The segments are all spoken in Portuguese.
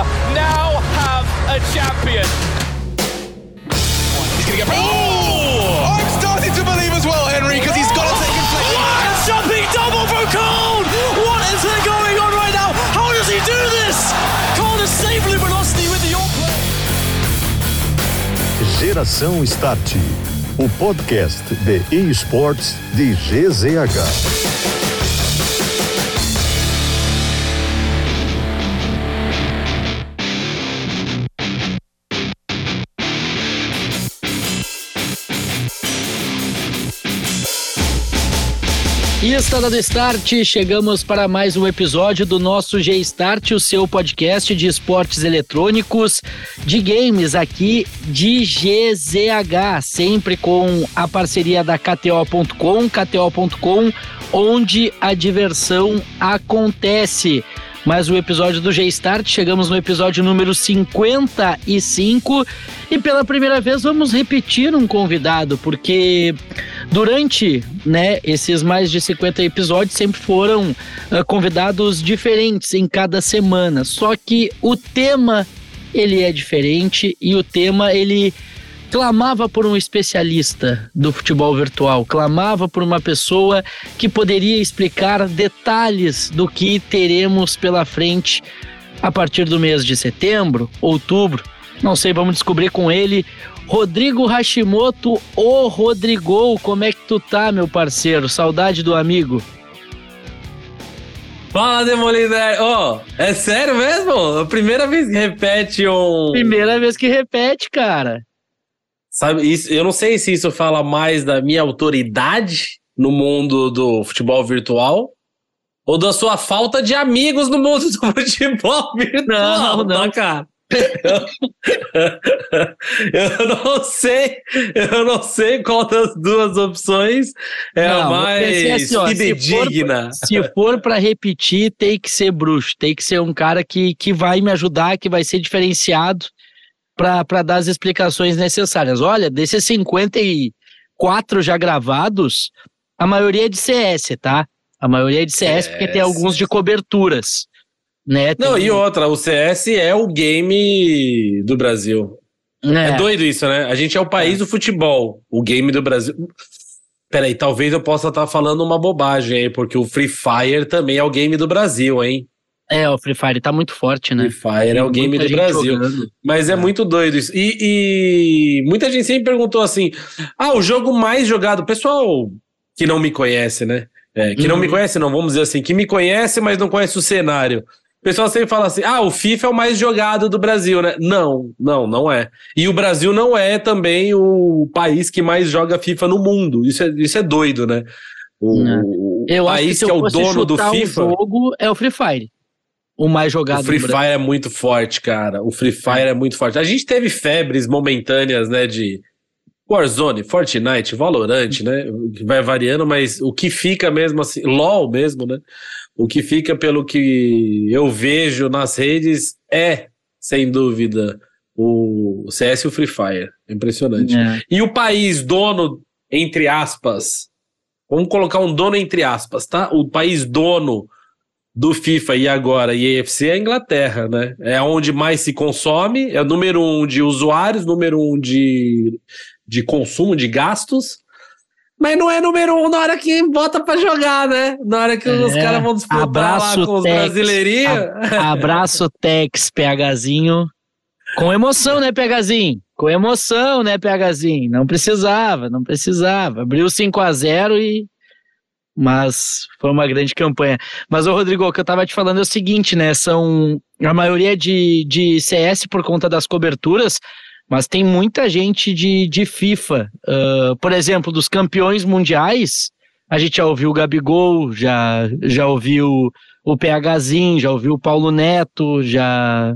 Barcelona now have a champion. He's going to get. Oh! I'm starting to believe as well, Henry, because he's got to take inflection. What a jumping double from Cole! What is going on right now? How does he do this? Cole is saving velocity with the all play. Geração Start, o podcast de esportes de GZH. E está dando start, chegamos para mais um episódio do nosso G-Start, o seu podcast de esportes eletrônicos, de games aqui de GZH, sempre com a parceria da KTO.com, KTO.com, onde a diversão acontece mais um episódio do G-Start. Chegamos no episódio número 55 e pela primeira vez vamos repetir um convidado, porque durante né, esses mais de 50 episódios sempre foram uh, convidados diferentes em cada semana. Só que o tema ele é diferente e o tema ele clamava por um especialista do futebol virtual, clamava por uma pessoa que poderia explicar detalhes do que teremos pela frente a partir do mês de setembro, outubro. Não sei, vamos descobrir com ele. Rodrigo Hashimoto, ô Rodrigo, como é que tu tá, meu parceiro? Saudade do amigo. Fala, Demoliner! Ó, oh, é sério mesmo? A primeira vez que repete um. Primeira vez que repete, cara. Sabe, isso, eu não sei se isso fala mais da minha autoridade no mundo do futebol virtual ou da sua falta de amigos no mundo do futebol virtual. Não, não, cara. eu não sei, eu não sei qual das duas opções é não, a mais assim, ó, fidedigna. Se for para repetir, tem que ser bruxo, tem que ser um cara que, que vai me ajudar, que vai ser diferenciado para dar as explicações necessárias. Olha, desses 54 já gravados, a maioria é de CS, tá? A maioria é de CS, CS. porque tem alguns de coberturas. Né? Não, e outra, o CS é o game do Brasil. É. é doido isso, né? A gente é o país é. do futebol, o game do Brasil. Peraí, talvez eu possa estar tá falando uma bobagem aí, porque o Free Fire também é o game do Brasil, hein? É, o Free Fire tá muito forte, né? Free Fire é o game do Brasil. Jogando. Mas é. é. muito doido isso. E, e, muita gente sempre perguntou assim: ah, o jogo mais jogado. Pessoal que não me conhece, né? É, que uhum. não me uhum. conhece, não, vamos dizer assim, que me conhece, mas não conhece o cenário. O pessoal sempre fala assim: ah, o FIFA é o mais jogado do Brasil, né? Não, não, não é. E o Brasil não é também o país que mais joga FIFA no mundo. Isso é, isso é doido, né? O, o eu país que, que é o dono do FIFA. O jogo é o Free Fire o mais jogado. O Free Fire é muito forte, cara. O Free Fire é. é muito forte. A gente teve febres momentâneas, né, de Warzone, Fortnite, Valorant, né, vai variando, mas o que fica mesmo assim, LoL mesmo, né, o que fica pelo que eu vejo nas redes é, sem dúvida, o CS e o Free Fire. Impressionante. É. E o país dono, entre aspas, vamos colocar um dono entre aspas, tá? O país dono do FIFA e agora e EFC é a Inglaterra, né? É onde mais se consome, é o número um de usuários, número um de, de consumo, de gastos. Mas não é número um na hora que bota para jogar, né? Na hora que é, os caras vão disputar abraço lá com os brasileirinhos. Abraço Tex, PHzinho. Com emoção, né, PHzinho? Com emoção, né, PHzinho? Não precisava, não precisava. Abriu 5 a 0 e mas foi uma grande campanha. Mas, o Rodrigo, o que eu tava te falando é o seguinte, né? São a maioria de, de CS por conta das coberturas, mas tem muita gente de, de FIFA. Uh, por exemplo, dos campeões mundiais, a gente já ouviu o Gabigol, já, já ouviu o PHzinho, já ouviu o Paulo Neto, já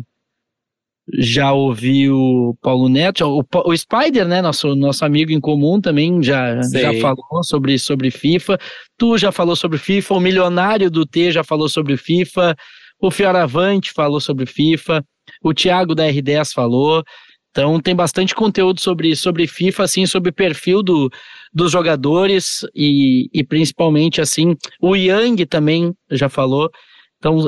já ouvi o Paulo Neto, o, o Spider, né, nosso, nosso amigo em comum também já, já falou sobre, sobre FIFA, tu já falou sobre FIFA, o Milionário do T já falou sobre FIFA, o Fioravante falou sobre FIFA, o Thiago da R10 falou, então tem bastante conteúdo sobre, sobre FIFA, assim, sobre o perfil do, dos jogadores e, e principalmente, assim, o Yang também já falou, então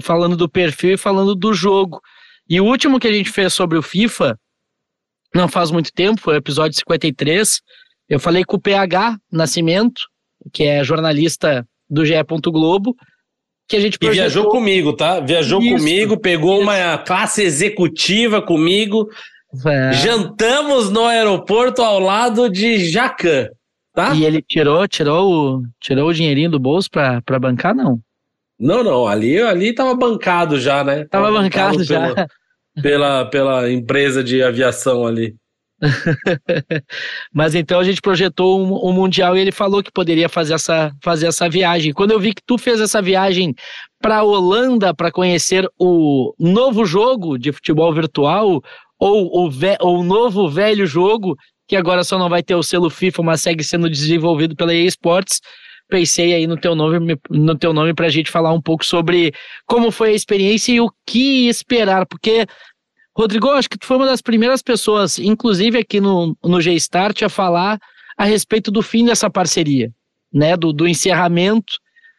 falando do perfil e falando do jogo, E o último que a gente fez sobre o FIFA, não faz muito tempo, foi o episódio 53. Eu falei com o PH Nascimento, que é jornalista do GE. Globo, que a gente projetou... E viajou comigo, tá? Viajou Isso. comigo, pegou Isso. uma classe executiva comigo. É. Jantamos no aeroporto ao lado de Jacan, tá? E ele tirou, tirou, o, tirou o dinheirinho do bolso pra bancar, não? Não, não, ali, ali tava bancado já, né? Tava, tava bancado, bancado já. Pela, pela, pela empresa de aviação ali. Mas então a gente projetou um, um, mundial e ele falou que poderia fazer essa, fazer essa viagem. Quando eu vi que tu fez essa viagem para a Holanda para conhecer o novo jogo de futebol virtual ou o, ve ou novo velho jogo que agora só não vai ter o selo FIFA, mas segue sendo desenvolvido pela EA Sports, pensei aí no teu nome no teu nome para a gente falar um pouco sobre como foi a experiência e o que esperar, porque Rodrigo, acho que tu foi uma das primeiras pessoas, inclusive aqui no, no G-Start, a falar a respeito do fim dessa parceria, né? Do, do encerramento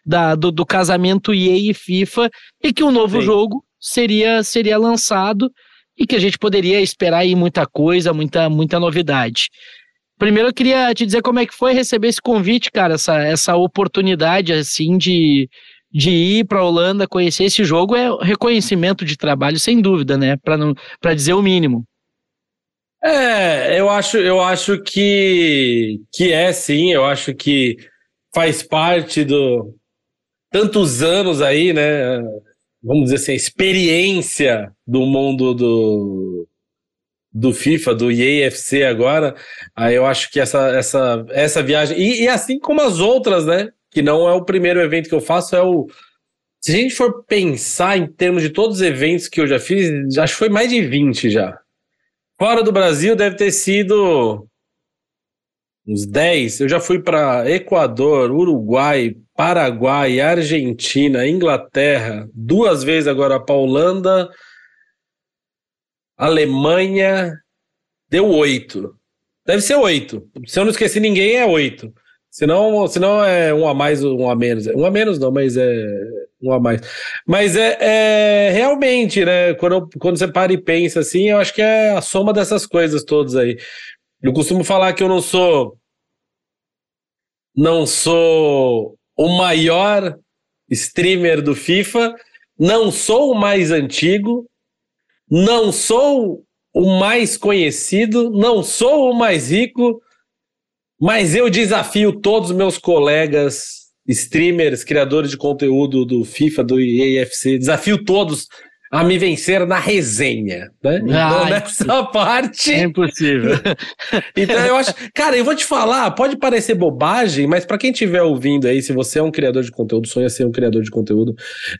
da, do, do casamento EA e FIFA, e que um novo Sim. jogo seria, seria lançado e que a gente poderia esperar aí muita coisa, muita, muita novidade. Primeiro eu queria te dizer como é que foi receber esse convite, cara, essa, essa oportunidade assim de, de ir para a Holanda conhecer esse jogo é reconhecimento de trabalho, sem dúvida, né? Para dizer o mínimo. É, eu acho, eu acho que, que é sim, eu acho que faz parte do tantos anos aí, né? Vamos dizer assim, experiência do mundo do, do FIFA, do EAFC agora. Aí eu acho que essa, essa, essa viagem, e, e assim como as outras, né? que não é o primeiro evento que eu faço, é o. Se a gente for pensar em termos de todos os eventos que eu já fiz, acho que foi mais de 20 já. Fora do Brasil deve ter sido uns 10. Eu já fui para Equador, Uruguai, Paraguai, Argentina, Inglaterra, duas vezes agora para Holanda, Alemanha, deu oito. Deve ser oito. Se eu não esqueci ninguém, é oito. Senão, senão é um a mais, um a menos. Um a menos não, mas é um a mais. Mas é, é realmente, né? Quando, quando você para e pensa assim, eu acho que é a soma dessas coisas todas aí. Eu costumo falar que eu não sou. Não sou o maior streamer do FIFA, não sou o mais antigo, não sou o mais conhecido, não sou o mais rico, mas eu desafio todos os meus colegas, streamers, criadores de conteúdo do FIFA, do EAFC, desafio todos a me vencer na resenha, né? Então, nessa parte. É impossível. então, eu acho. Cara, eu vou te falar, pode parecer bobagem, mas para quem estiver ouvindo aí, se você é um criador de conteúdo, sonha ser um criador de conteúdo,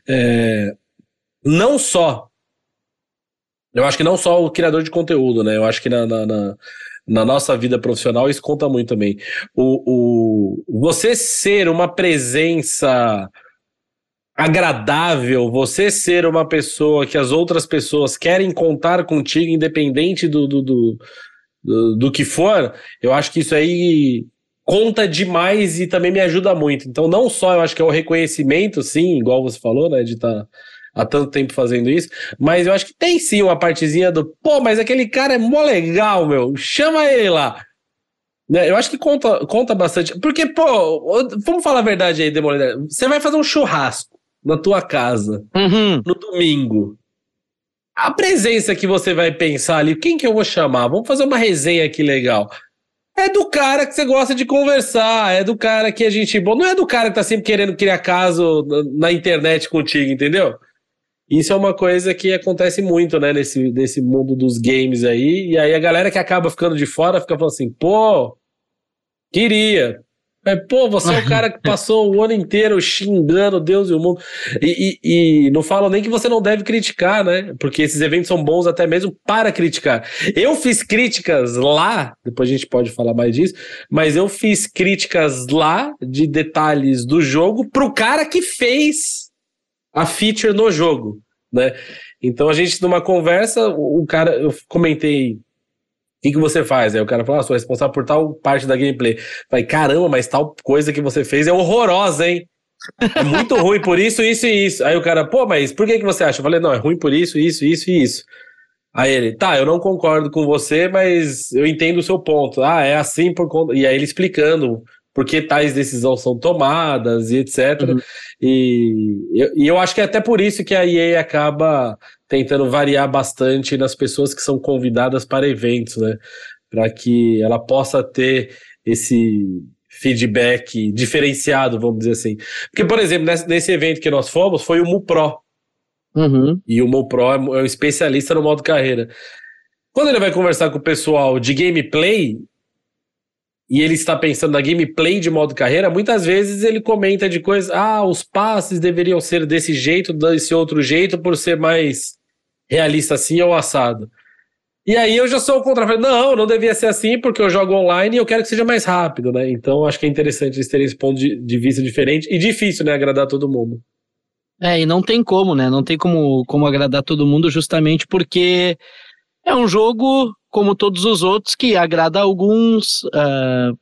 é... não só. Eu acho que não só o criador de conteúdo, né? Eu acho que na, na, na na nossa vida profissional, isso conta muito também. O, o, você ser uma presença agradável, você ser uma pessoa que as outras pessoas querem contar contigo, independente do, do, do, do, do que for, eu acho que isso aí conta demais e também me ajuda muito. Então, não só eu acho que é o reconhecimento, sim, igual você falou, né, de estar. Tá há tanto tempo fazendo isso, mas eu acho que tem sim uma partezinha do, pô, mas aquele cara é mó legal, meu, chama ele lá. Né? Eu acho que conta, conta bastante, porque, pô, vamos falar a verdade aí, Demolidor, você vai fazer um churrasco na tua casa, uhum. no domingo, a presença que você vai pensar ali, quem que eu vou chamar? Vamos fazer uma resenha aqui legal. É do cara que você gosta de conversar, é do cara que a gente. Bom, não é do cara que tá sempre querendo criar caso na internet contigo, entendeu? Isso é uma coisa que acontece muito, né, nesse, nesse mundo dos games aí. E aí a galera que acaba ficando de fora fica falando assim, pô, queria. É, pô, você é o cara que passou o ano inteiro xingando Deus e o mundo. E, e, e, não falo nem que você não deve criticar, né? Porque esses eventos são bons até mesmo para criticar. Eu fiz críticas lá, depois a gente pode falar mais disso, mas eu fiz críticas lá de detalhes do jogo pro cara que fez a feature no jogo, né? Então a gente, numa conversa, o cara, eu comentei. O que, que você faz? Aí o cara falou: ah, sou responsável por tal parte da gameplay. Falei, caramba, mas tal coisa que você fez é horrorosa, hein? É muito ruim por isso, isso e isso. Aí o cara, pô, mas por que, que você acha? Eu falei, não, é ruim por isso, isso, isso e isso. Aí ele, tá, eu não concordo com você, mas eu entendo o seu ponto. Ah, é assim por conta. E aí ele explicando por que tais decisões são tomadas e etc. Uhum. E, e eu acho que é até por isso que a EA acaba tentando variar bastante nas pessoas que são convidadas para eventos, né? Para que ela possa ter esse feedback diferenciado, vamos dizer assim. Porque, por exemplo, nesse, nesse evento que nós fomos, foi o MuPro. Uhum. E o MuPro é um especialista no modo carreira. Quando ele vai conversar com o pessoal de gameplay, e ele está pensando na gameplay de modo carreira, muitas vezes ele comenta de coisas, ah, os passes deveriam ser desse jeito, desse outro jeito, por ser mais realista assim ou assado. E aí eu já sou o contrário. Não, não devia ser assim, porque eu jogo online e eu quero que seja mais rápido, né? Então acho que é interessante eles terem esse ponto de, de vista diferente e difícil, né? Agradar todo mundo. É, e não tem como, né? Não tem como, como agradar todo mundo, justamente porque é um jogo, como todos os outros, que agrada alguns. Uh...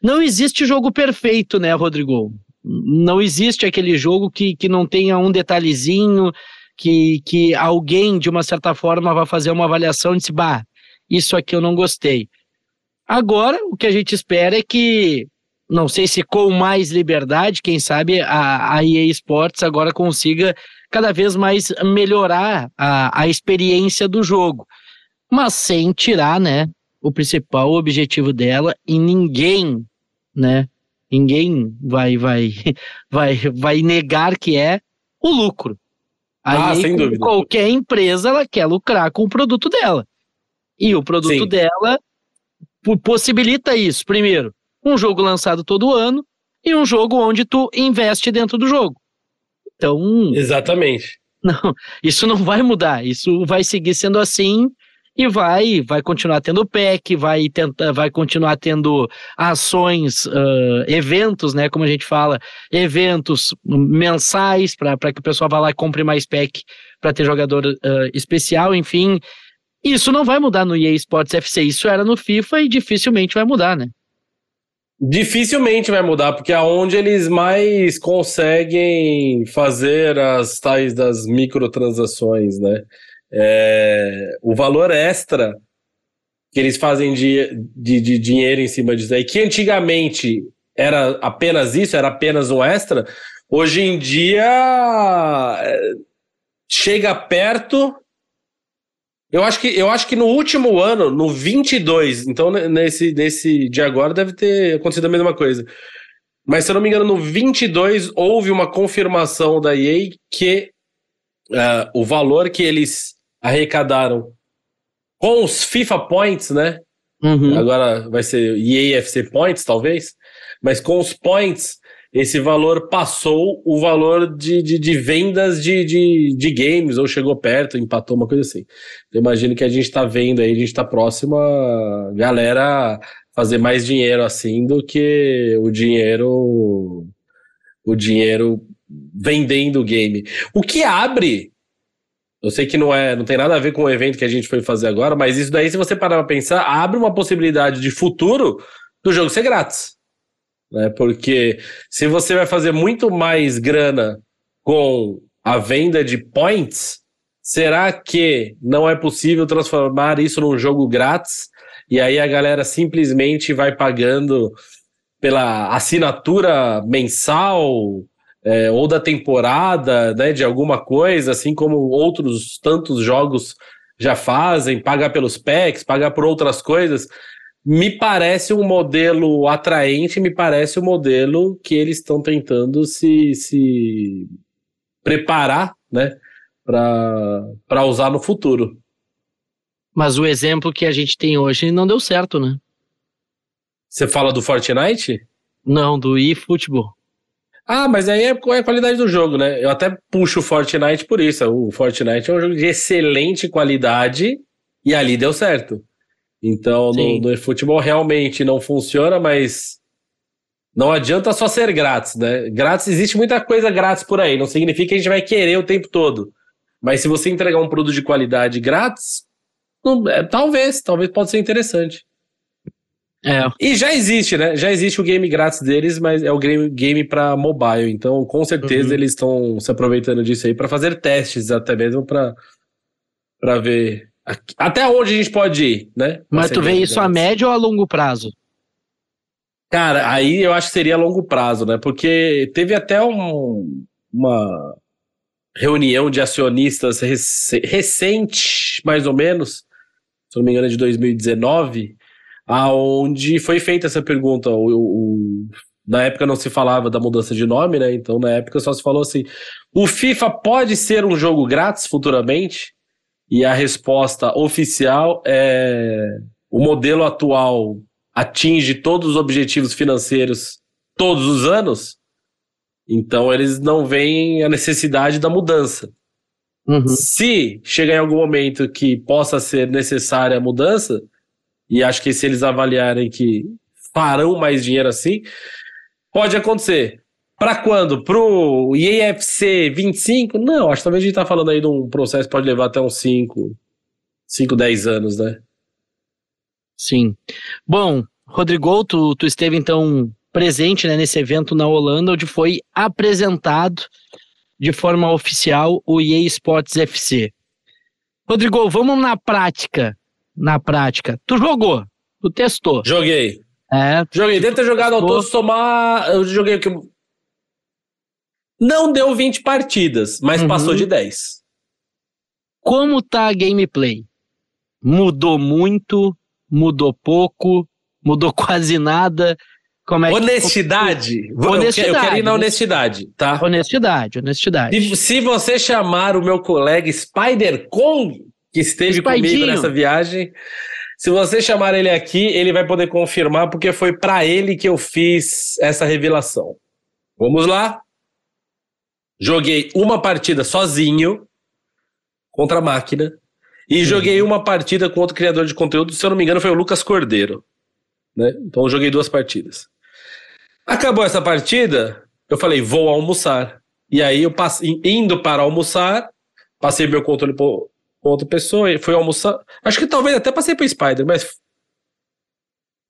Não existe jogo perfeito, né, Rodrigo? Não existe aquele jogo que, que não tenha um detalhezinho, que, que alguém, de uma certa forma, vai fazer uma avaliação e dizer, bah, isso aqui eu não gostei. Agora, o que a gente espera é que, não sei se com mais liberdade, quem sabe a, a EA Sports agora consiga cada vez mais melhorar a, a experiência do jogo, mas sem tirar, né, o principal objetivo dela e ninguém, né, ninguém vai, vai, vai, vai negar que é o lucro. Aí, ah, sem dúvida. Qualquer empresa ela quer lucrar com o produto dela. E o produto Sim. dela possibilita isso. Primeiro, um jogo lançado todo ano e um jogo onde tu investe dentro do jogo. Então. Exatamente. Não, isso não vai mudar. Isso vai seguir sendo assim e vai vai continuar tendo PEC, vai tentar, vai continuar tendo ações, uh, eventos, né, como a gente fala, eventos mensais para que o pessoal vá lá e compre mais PEC para ter jogador uh, especial, enfim. Isso não vai mudar no EA Sports FC, isso era no FIFA e dificilmente vai mudar, né? Dificilmente vai mudar, porque é onde eles mais conseguem fazer as tais das microtransações, né? É, o valor extra que eles fazem de, de, de, dinheiro em cima disso aí, que antigamente era apenas isso, era apenas um extra, hoje em dia é, chega perto. Eu acho que eu acho que no último ano, no 22, então nesse nesse de agora deve ter acontecido a mesma coisa. Mas se eu não me engano, no 22 houve uma confirmação da EA que uh, o valor que eles arrecadaram com os FIFA Points, né? Uhum. Agora vai ser EAFC Points, talvez. Mas com os points, esse valor passou o valor de, de, de vendas de, de, de, games, ou chegou perto, empatou, uma coisa assim. Eu imagino que a gente está vendo aí, a gente está próximo a galera fazer mais dinheiro assim do que o dinheiro o dinheiro vendendo o game. O que abre eu sei que não é, não tem nada a ver com o evento que a gente foi fazer agora, mas isso daí, se você parar pra pensar, abre uma possibilidade de futuro do jogo ser grátis. Né? Porque se você vai fazer muito mais grana com a venda de points, será que não é possível transformar isso num jogo grátis? E aí a galera simplesmente vai pagando pela assinatura mensal, é, ou da temporada, né, de alguma coisa, assim como outros tantos jogos já fazem, pagar pelos packs, pagar por outras coisas, me parece um modelo atraente, me parece um modelo que eles estão tentando se, se preparar, né, para usar no futuro. Mas o exemplo que a gente tem hoje não deu certo, né? Você fala do Fortnite? Não, do eFootball. Ah, mas aí é, é a qualidade do jogo, né? Eu até puxo o Fortnite por isso. O Fortnite é um jogo de excelente qualidade e ali deu certo. Então, no, no futebol realmente não funciona, mas não adianta só ser grátis, né? Grátis, existe muita coisa grátis por aí, não significa que a gente vai querer o tempo todo. Mas se você entregar um produto de qualidade grátis, não, é, talvez, talvez pode ser interessante. É. E já existe, né? Já existe o game grátis deles, mas é o game, game para mobile. Então, com certeza, Uhum. eles estão se aproveitando disso aí para fazer testes, até mesmo para para ver aqui- até onde a gente pode ir, né? Mas tu vê isso a grátis. médio ou a longo prazo? Cara, aí eu acho que seria a longo prazo, né? Porque teve até um- uma reunião de acionistas rec- recente, mais ou menos, se não me engano, é de 2019, aonde foi feita essa pergunta. O, o- na época não se falava da mudança de nome, né? Então, na época só se falou assim: o FIFA pode ser um jogo grátis futuramente? E a resposta oficial é: o modelo atual atinge todos os objetivos financeiros todos os anos, então eles não veem a necessidade da mudança. Uhum. Se chegar em algum momento que possa ser necessária a mudança, e acho que se eles avaliarem que farão mais dinheiro assim, pode acontecer. Para quando? Pro IEFC 25? Não, acho que talvez a gente tá falando aí de um processo que pode levar até uns 5, 5, 10 anos, né? Sim. Bom, Rodrigo, tu, tu esteve então presente né, nesse evento na Holanda, onde foi apresentado de forma oficial o EA Sports FC. Rodrigo, vamos na prática. Na prática. Tu jogou, tu testou. Joguei. É, Joguei. Deve ter jogado ao todo somar. Eu joguei o que. Não deu 20 partidas, mas Uhum. passou de 10. como tá a gameplay? Mudou muito? Mudou pouco? Mudou quase nada? Como é que- Honestidade. Eu quero- Eu quero ir na honestidade, tá? Honestidade, honestidade. Se, se você chamar o meu colega Spider Kong, que esteve comigo Spidezinho. nessa viagem, se você chamar ele aqui, ele vai poder confirmar, porque foi pra ele que eu fiz essa revelação. Vamos lá. Joguei uma partida sozinho contra a máquina. E joguei uma partida com outro criador de conteúdo, se eu não me engano, foi o Lucas Cordeiro. Né? Então eu joguei duas partidas. Acabou essa partida, eu falei, vou almoçar. E aí eu passei, indo para almoçar, passei meu controle para outra pessoa, fui almoçar. Acho que talvez até passei para Spider, mas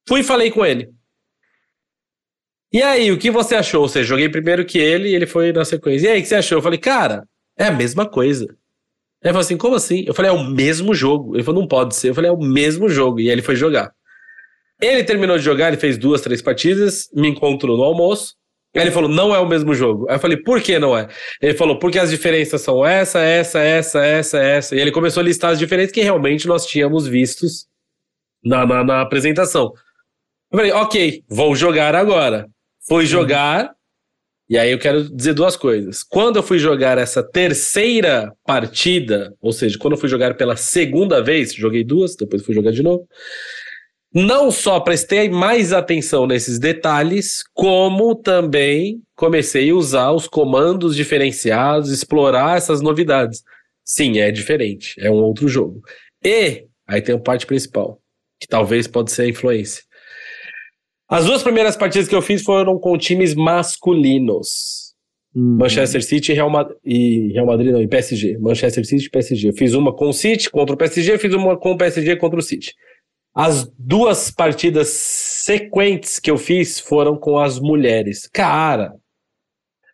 fui e falei com ele. E aí, o que você achou? Ou seja, joguei primeiro que ele e ele foi na sequência. E aí, o que você achou? Eu falei, cara, é a mesma coisa. Ele falou assim, como assim? Eu falei, é o mesmo jogo. Ele falou, não pode ser. Eu falei, é o mesmo jogo. E aí ele foi jogar. Ele terminou de jogar, ele fez duas, três partidas, me encontrou no almoço. Aí ele falou, não é o mesmo jogo. Aí eu falei, por que não é? Ele falou, porque as diferenças são essa, essa, essa, essa, essa. E ele começou a listar as diferenças que realmente nós tínhamos vistos na, na, na apresentação. Eu falei, ok, vou jogar agora. Fui jogar, e aí eu quero dizer duas coisas. Quando eu fui jogar essa terceira partida, ou seja, quando eu fui jogar pela segunda vez, joguei duas, depois fui jogar de novo. Não só prestei mais atenção nesses detalhes, como também comecei a usar os comandos diferenciados, explorar essas novidades. Sim, é diferente, é um outro jogo. E aí tem a parte principal, que talvez pode ser a influência. As duas primeiras partidas que eu fiz foram com times masculinos. Hum. Manchester City e Real, e Real Madrid, não, e PSG. Manchester City e PSG. Eu fiz uma com o City contra o PSG, fiz uma com o PSG contra o City. As duas partidas sequentes que eu fiz foram com as mulheres. Cara,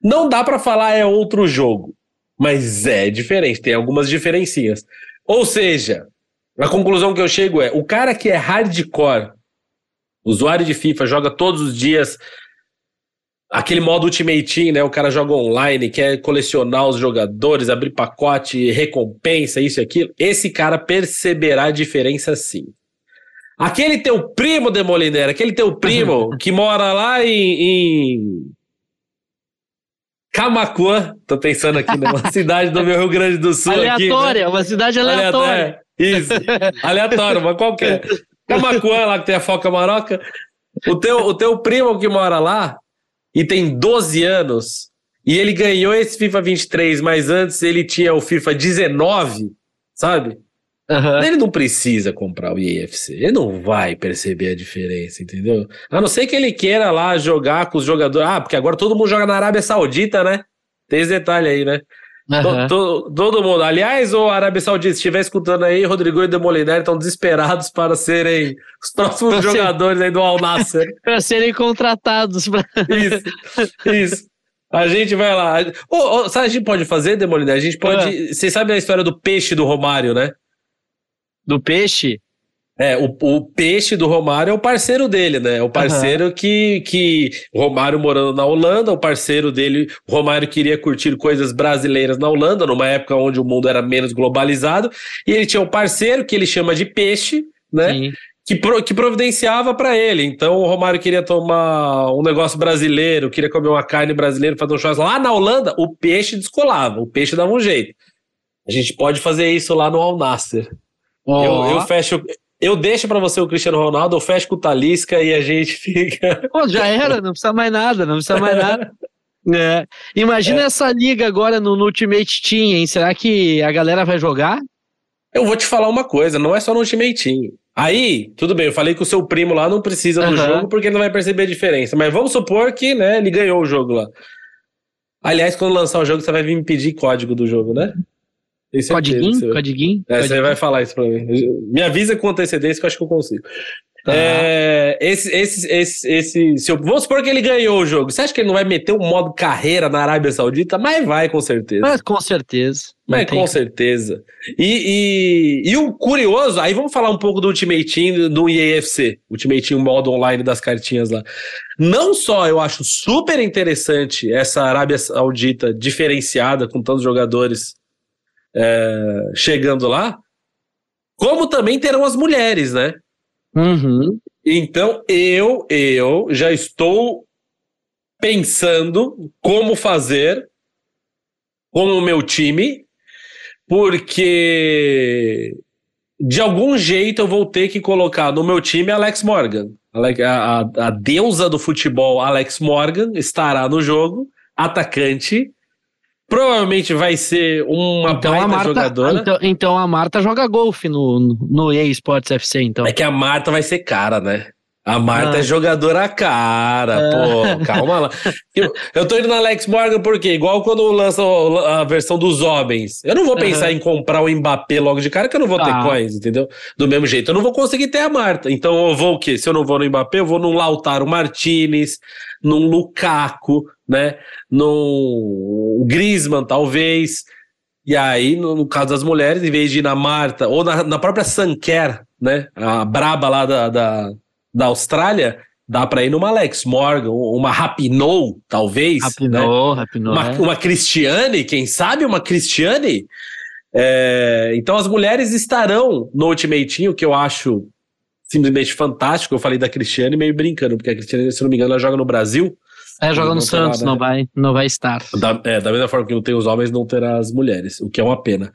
não dá pra falar é outro jogo, mas é diferente, tem algumas diferencinhas. Ou seja, a conclusão que eu chego é, o cara que é hardcore, usuário de FIFA, joga todos os dias aquele modo Ultimate Team, né? O cara joga online, quer colecionar os jogadores, abrir pacote, recompensa, isso e aquilo. Esse cara perceberá a diferença sim. Aquele teu primo, Demoliner, aquele teu primo que mora lá em, em Camacuã, tô pensando aqui numa cidade do meu Rio Grande do Sul. Aleatória, aqui, né? uma cidade aleatória. Aleatório. Isso, aleatório, mas qualquer. Camacuã, lá que tem a foca maroca. O teu, o teu primo que mora lá e tem 12 anos e ele ganhou esse FIFA 23, mas antes ele tinha o FIFA 19, sabe? Aham. Ele não precisa comprar o EFC, ele não vai perceber a diferença, entendeu? A não ser que ele queira lá jogar com os jogadores. Ah, porque agora todo mundo joga na Arábia Saudita, né? Tem esse detalhe aí, né? To- to- todo mundo. Aliás, o Arábia Saudita, se estiver escutando aí, Rodrigo e Demoliner estão desesperados para serem os próximos ser- jogadores aí do Al Nasser. Para serem contratados. Pra... Isso, isso. A gente vai lá. Ô, ô, sabe o que a gente pode fazer, Demoliner? A gente pode. Vocês sabem a história do peixe do Romário, né? Do peixe? É, o, o peixe do Romário é o parceiro dele, né? É o parceiro que, que. o Romário morando na Holanda, o parceiro dele. O Romário queria curtir coisas brasileiras na Holanda, numa época onde o mundo era menos globalizado. E ele tinha um parceiro que ele chama de peixe, né? Sim. que, pro- que providenciava para ele. Então o Romário queria tomar um negócio brasileiro, queria comer uma carne brasileira, fazer um churrasco. Lá na Holanda, o peixe descolava, o peixe dava um jeito. A gente pode fazer isso lá no Al Nasser. Ó, Eu, eu fecho. Eu deixo para você o Cristiano Ronaldo, eu fecho com o Talisca e a gente fica. Pô, já era, não precisa mais nada, não precisa mais nada. É. Imagina essa liga agora no, no Ultimate Team, hein? Será que a galera vai jogar? Eu vou te falar uma coisa, não é só no Ultimate Team. Aí, tudo bem, eu falei que o seu primo lá não precisa do Aham. jogo porque ele não vai perceber a diferença. Mas vamos supor que, né, ele ganhou o jogo lá. Aliás, quando lançar o jogo, você vai vir me pedir código do jogo, né? Codiguinho? você vai- Codiguinho? É, você vai falar isso pra mim. Me avisa com antecedência que eu acho que eu consigo. Tá. É, esse, esse, esse, esse, se eu- vamos supor que ele ganhou o jogo. Você acha que ele não vai meter um modo carreira na Arábia Saudita? Mas vai, com certeza. Mas com certeza. Mas com certeza. E, e, e o curioso, aí vamos falar um pouco do Ultimate Team do EAFC, Ultimate Team modo online das cartinhas lá. Não só eu acho super interessante essa Arábia Saudita diferenciada com tantos jogadores é, chegando lá, como também terão as mulheres, né? Uhum. Então eu, eu já estou pensando como fazer com o meu time, porque de algum jeito eu vou ter que colocar no meu time Alex Morgan. A, a- a deusa do futebol Alex Morgan estará no jogo, atacante. Provavelmente vai ser uma Então a, baita Marta, jogadora. então, então a Marta joga golfe no, no EA Sports FC, então. É que a Marta vai ser cara, né? A Marta Ah. é jogadora cara, pô, calma lá. Eu, eu tô indo na Alex Morgan porque, igual quando lança a versão dos homens, eu não vou pensar em comprar o Mbappé logo de cara, que eu não vou ter Ah. coins, entendeu? Do mesmo jeito, eu não vou conseguir ter a Marta. Então eu vou o quê? Se eu não vou no Mbappé, eu vou num Lautaro Martinez, num Lukaku, né? Num Griezmann, talvez. E aí, no, no caso das mulheres, em vez de ir na Marta ou na, na própria Sanquer, né? A braba lá da, da, da Austrália, dá pra ir numa Alex Morgan, uma Rapinoe, talvez. né? Rapinou, rapinou. Uma, é. uma Cristiane, quem sabe uma Cristiane? É, então as mulheres estarão no Ultimate o que eu acho simplesmente fantástico. Eu falei da Cristiane meio brincando, porque a Cristiane, se não me engano, ela joga no Brasil. É, joga não no tem Santos, não né? vai, não vai estar. Da, é, da mesma forma que não tem os homens, não terá as mulheres, o que é uma pena.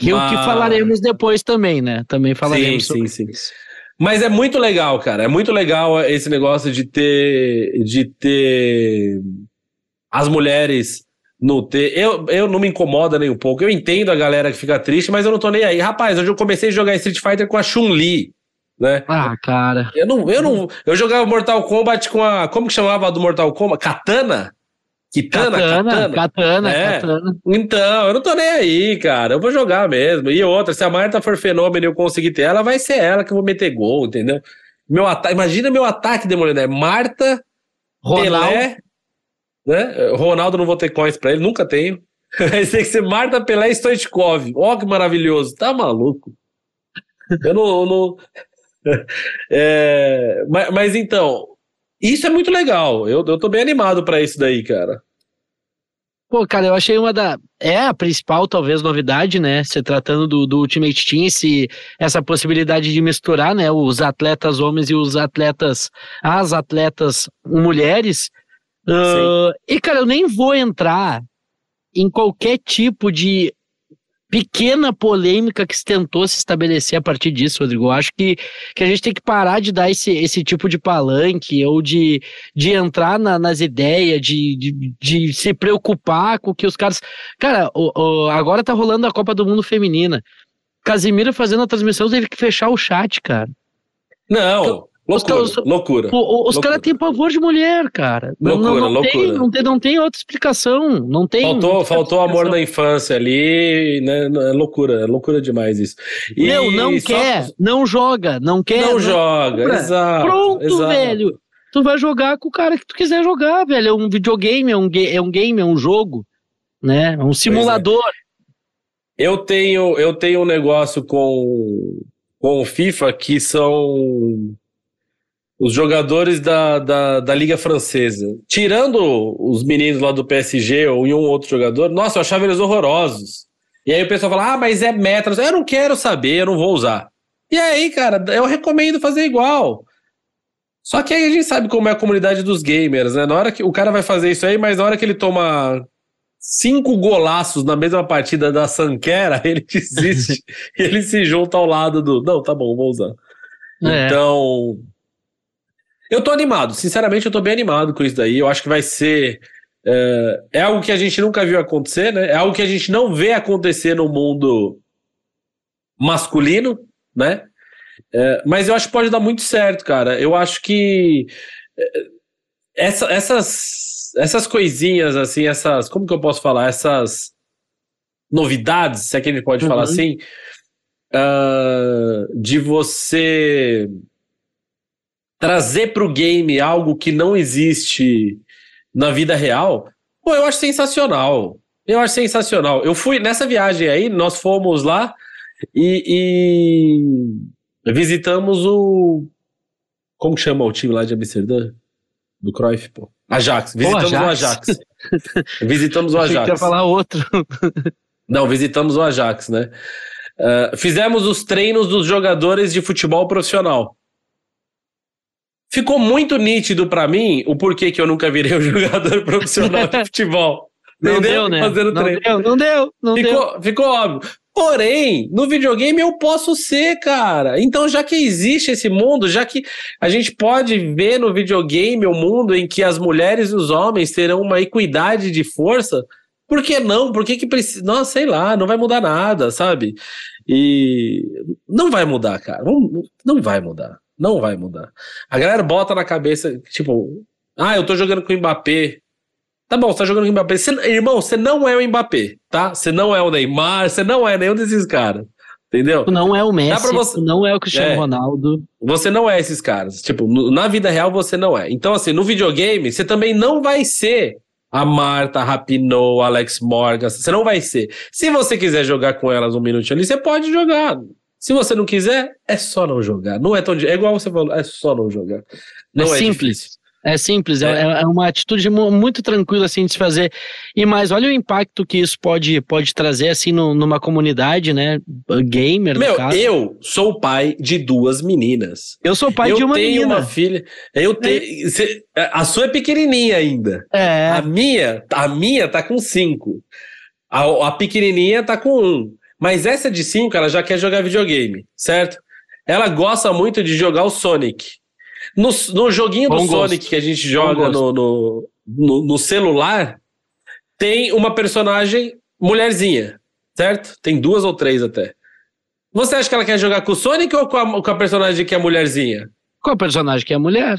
E o que Mas- falaremos depois também, né? Também falaremos Sim, sobre sim, sim. Mas é muito legal, cara. É muito legal esse negócio de ter. de ter as mulheres no ter. Eu, eu não me incomoda nem um pouco. Eu entendo a galera que fica triste, mas eu não tô nem aí. Rapaz, hoje eu comecei a jogar Street Fighter com a Chun-Li, né? Ah, cara. Eu não, eu não. Eu jogava Mortal Kombat com a. Como que chamava a do Mortal Kombat? Katana? Kitana? Katana, Katana? katana, É. katana. Então, eu não tô nem aí, cara. Eu vou jogar mesmo. E outra, se a Marta for fenômeno e eu conseguir ter ela, vai ser ela que eu vou meter gol, entendeu? Meu ataque, imagina meu ataque, Demoliner. Marta, Ronaldo. Pelé, né? Ronaldo não vou ter coins pra ele, nunca tenho. Vai ter que ser Marta, Pelé e Stoichkov. Ó, que maravilhoso. Tá maluco. Eu não. eu não- É, mas, mas então, isso é muito legal. Eu, eu tô bem animado pra isso daí, cara. Pô, cara, eu achei uma da. É a principal, talvez, novidade, né? Se tratando do, do Ultimate Team, esse, essa possibilidade de misturar, né? Os atletas homens e os atletas. As atletas mulheres. Ah, e, cara, eu nem vou entrar em qualquer tipo de pequena polêmica que se tentou se estabelecer a partir disso, Rodrigo. Eu acho que, que a gente tem que parar de dar esse, esse tipo de palanque ou de, de entrar na- nas ideias, de, de, de se preocupar com que os caras. Cara, o, o- agora tá rolando a Copa do Mundo Feminina. Casimiro fazendo a transmissão teve que fechar o chat, cara. Não, Loucura, os- loucura. O- os caras têm pavor de mulher, cara. Não- Loucura, não, não Tem, loucura. não, tem, não tem outra explicação. Não tem. Faltou, não tem faltou amor na infância ali, né? É loucura, é loucura demais isso. E Meu, não só- quer, não joga, não quer. Não joga, compra. exato. Pronto, exato. velho. Tu vai jogar com o cara que tu quiser jogar, velho. É um videogame, é um, é um game, é um jogo, né? É um simulador. Eu tenho, eu tenho um negócio com, com o FIFA que são os jogadores da, da, da Liga Francesa. Tirando os meninos lá do PSG ou um outro jogador, nossa, eu achava eles horrorosos. E aí o pessoal fala, ah, mas é metros. Eu não quero saber, eu não vou usar. E aí, cara, eu recomendo fazer igual. Só que aí a gente sabe como é a comunidade dos gamers, né? Na hora que o cara vai fazer isso aí, mas na hora que ele toma cinco golaços na mesma partida da Sanquera, ele desiste e ele se junta ao lado do. Não, tá bom, vou usar. É. Então. Eu tô animado, sinceramente, eu tô bem animado com isso daí. Eu acho que vai ser. É, é algo que a gente nunca viu acontecer, né? É algo que a gente não vê acontecer no mundo masculino, né? É, mas eu acho que pode dar muito certo, cara. Eu acho que é, essa- essas, essas coisinhas, assim, essas. Como que eu posso falar? Essas novidades, se é que a gente pode Uhum. falar assim, ah, de você trazer para o game algo que não existe na vida real, pô, eu acho sensacional. Eu acho sensacional. Eu fui nessa viagem aí, nós fomos lá e, e visitamos o. Como chama o time lá de Amsterdã? Do Cruyff, pô. Ajax. Visitamos o Ajax. Ajax. visitamos o Ajax. falar outro. Não, visitamos o Ajax, né? Ah, fizemos os treinos dos jogadores de futebol profissional. Ficou muito nítido pra mim o porquê que eu nunca virei um jogador profissional de futebol. Não Entendeu? deu, né? Fazendo não treino. deu, não deu, não deu. Ficou, ficou óbvio. Porém, no videogame eu posso ser, cara. Então, já que existe esse mundo, já que a gente pode ver no videogame o mundo em que as mulheres e os homens terão uma equidade de força, por que não? Por que que precisa? Nossa, sei lá, não vai mudar nada, sabe? E não vai mudar, cara. Não, não vai mudar. Não vai mudar. A galera bota na cabeça, tipo, ah, eu tô jogando com o Mbappé. Tá bom, você tá jogando com o Mbappé. Você- irmão, você não é o Mbappé, tá? Você não é o Neymar, você não é nenhum desses caras. Entendeu? Tu não é o Messi, você- não é o Cristiano É. Ronaldo. Você não é esses caras. Tipo, no- na vida real você não é. Então, assim, no videogame, você também não vai ser a Marta, a Rapinoe, a Alex Morgan. Você não vai ser. Se você quiser jogar com elas um minutinho ali, você pode jogar. Se você não quiser, é só não jogar. Não é tão. É igual você falou, é só não jogar. Não é, simples. difícil. É simples, é, É. é uma atitude mu- muito tranquila assim de se fazer. E mais, olha o impacto que isso pode, pode trazer assim no- numa comunidade, né? Gamer, Meu, eu sou pai de duas meninas. Eu sou pai eu de uma tenho menina. uma filha. Eu tenho. cê- a sua é pequenininha ainda. É. A minha, a minha tá com cinco. A, a pequenininha tá com um. Mas essa de cinco, ela já quer jogar videogame, certo? Ela gosta muito de jogar o Sonic. No, no joguinho do Bom gosto. Sonic que a gente joga no, no, no, no celular, tem uma personagem mulherzinha, certo? Tem duas ou três até. Você acha que ela quer jogar com o Sonic ou com a, com a personagem que é mulherzinha? Qual personagem que é a mulher?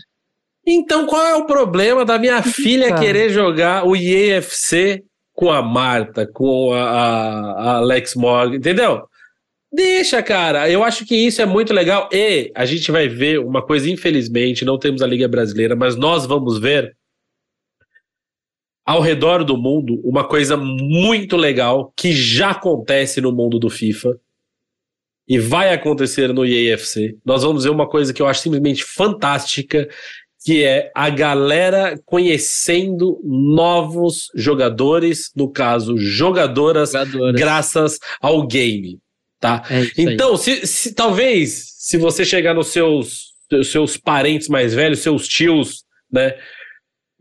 Então qual é o problema da minha filha querer jogar o IEFC com a Marta, com a, a- Alex Morgan, entendeu? Deixa, cara. Eu acho que isso é muito legal. E a gente vai ver uma coisa, infelizmente, não temos a Liga Brasileira, mas nós vamos ver ao redor do mundo uma coisa muito legal que já acontece no mundo do FIFA e vai acontecer no IAFC. Nós vamos ver uma coisa que eu acho simplesmente fantástica, que é a galera conhecendo novos jogadores, no caso, jogadoras, Jogadora. graças ao game, tá? É. Então, se, se- talvez, se você chegar nos seus, seus- seus parentes mais velhos, seus tios, né,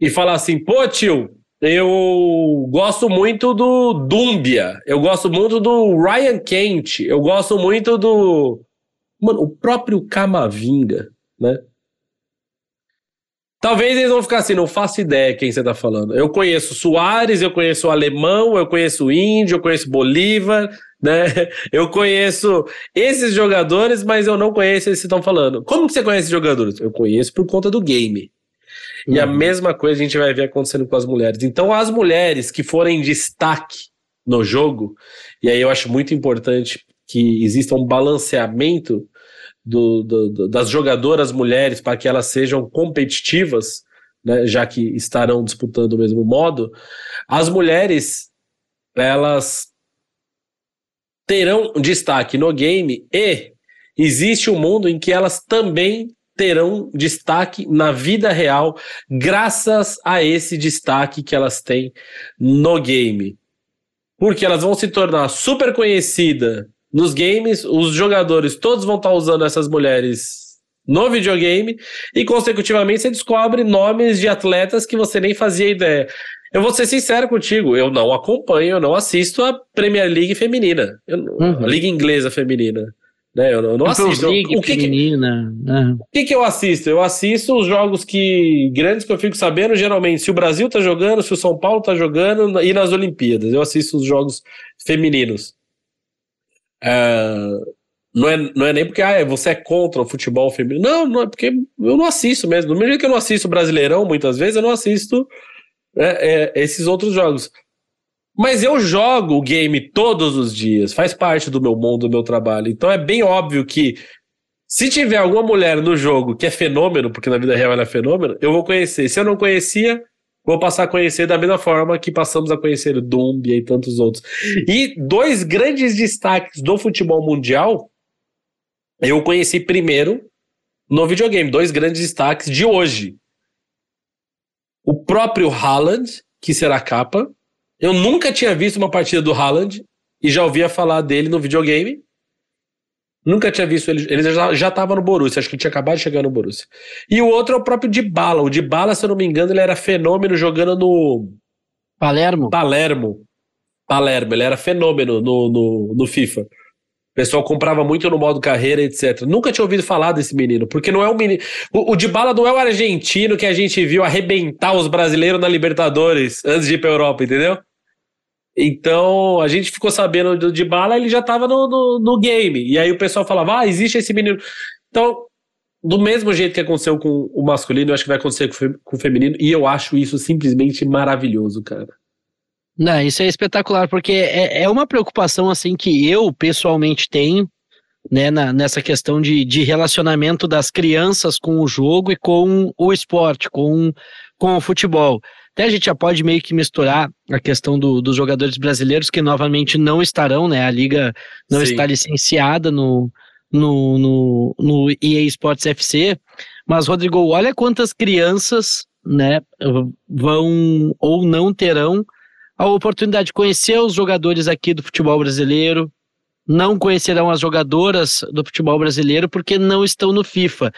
e falar assim, pô, tio, eu gosto muito do Dumbia, eu gosto muito do Ryan Kent, eu gosto muito do. Mano, o próprio Camavinga, né? Talvez eles vão ficar assim, não faço ideia quem você tá falando. Eu conheço Soares, eu conheço o Alemão, eu conheço o Índio, eu conheço Bolívar, né? Eu conheço esses jogadores, mas eu não conheço esses que estão falando. Como que você conhece esses jogadores? Eu conheço por conta do game. E a mesma coisa a gente vai ver acontecendo com as mulheres. Então, as mulheres que forem destaque no jogo, e aí eu acho muito importante que exista um balanceamento do, do, das jogadoras mulheres para que elas sejam competitivas, né, já que estarão disputando o mesmo modo, as mulheres elas terão destaque no game e existe um mundo em que elas também terão destaque na vida real, graças a esse destaque que elas têm no game. Porque elas vão se tornar super conhecidas nos games, os jogadores todos vão estar usando essas mulheres no videogame e consecutivamente você descobre nomes de atletas que você nem fazia ideia. Eu vou ser sincero contigo, eu não acompanho, eu não assisto a Premier League feminina, eu, uhum. a Liga Inglesa feminina. Né? Eu, eu não assisto. League o que feminina. Que, né? O que, que eu assisto? Eu assisto os jogos que grandes que eu fico sabendo, geralmente, se o Brasil tá jogando, se o São Paulo tá jogando, e nas Olimpíadas. Eu assisto os jogos femininos. É, não, é, não é nem porque ah, você é contra o futebol feminino. Não, não é porque eu não assisto mesmo. Do mesmo jeito que eu não assisto Brasileirão, muitas vezes, eu não assisto é, é, esses outros jogos. Mas eu jogo o game todos os dias, faz parte do meu mundo, do meu trabalho. Então é bem óbvio que se tiver alguma mulher no jogo que é fenômeno, porque na vida real ela é fenômeno, eu vou conhecer. Se eu não conhecia, vou passar a conhecer da mesma forma que passamos a conhecer o Dumbia e tantos outros. E dois grandes destaques do futebol mundial, eu conheci primeiro no videogame, dois grandes destaques de hoje. O próprio Haaland, que será capa. Eu nunca tinha visto uma partida do Haaland e já ouvia falar dele no videogame. Nunca tinha visto ele. Ele já, já tava no Borussia, acho que tinha acabado de chegar no Borussia. E o outro é o próprio Dybala. O Dybala, se eu não me engano, ele era fenômeno jogando no. Palermo? Palermo. Palermo, ele era fenômeno no, no, no FIFA. O pessoal comprava muito no modo carreira, etc. Nunca tinha ouvido falar desse menino, porque não é um menino. O, o Dybala não é o argentino que a gente viu arrebentar os brasileiros na Libertadores antes de ir pra Europa, entendeu? Então, a gente ficou sabendo do, de bala, ele já estava no, no, no, game. E aí o pessoal falava, ah, existe esse menino. Então, do mesmo jeito que aconteceu com o masculino, eu acho que vai acontecer com, com o feminino. E eu acho isso simplesmente maravilhoso, cara. Não, isso é espetacular, porque é, é uma preocupação, assim, que eu pessoalmente tenho, né, na, nessa questão de, de relacionamento das crianças com o jogo e com o esporte, com, com o futebol. Até a gente já pode meio que misturar a questão do, dos jogadores brasileiros que novamente não estarão, né? A liga não Sim. está licenciada no, no, no, no EA Sports FC. Mas, Rodrigo, olha quantas crianças né, vão ou não terão a oportunidade de conhecer os jogadores aqui do futebol brasileiro, não conhecerão as jogadoras do futebol brasileiro porque não estão no FIFA.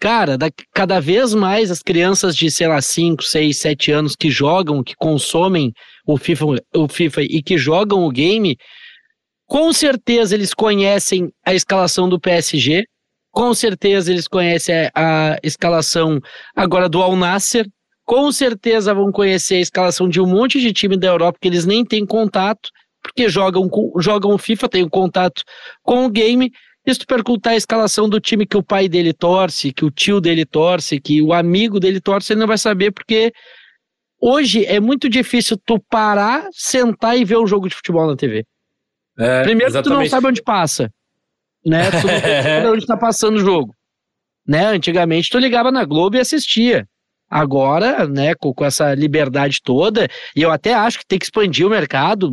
Cara, da, cada vez mais as crianças de, sei lá, 5, 6, 7 anos que jogam, que consomem o FIFA, o FIFA e que jogam o game, com certeza eles conhecem a escalação do PSG, com certeza eles conhecem a, a escalação agora do Al Nasser, com certeza vão conhecer a escalação de um monte de time da Europa que eles nem têm contato, porque jogam, jogam FIFA, têm contato com o game e se tu perguntar a escalação do time que o pai dele torce, que o tio dele torce, que o amigo dele torce, ele não vai saber porque hoje é muito difícil tu parar, sentar e ver um jogo de futebol na TV. É, Primeiro que tu não sabe onde passa, né? Tu não sabe onde tá passando o jogo. Né? Antigamente tu ligava na Globo e assistia. Agora, né, com, com, essa liberdade toda, e eu até acho que tem que expandir o mercado,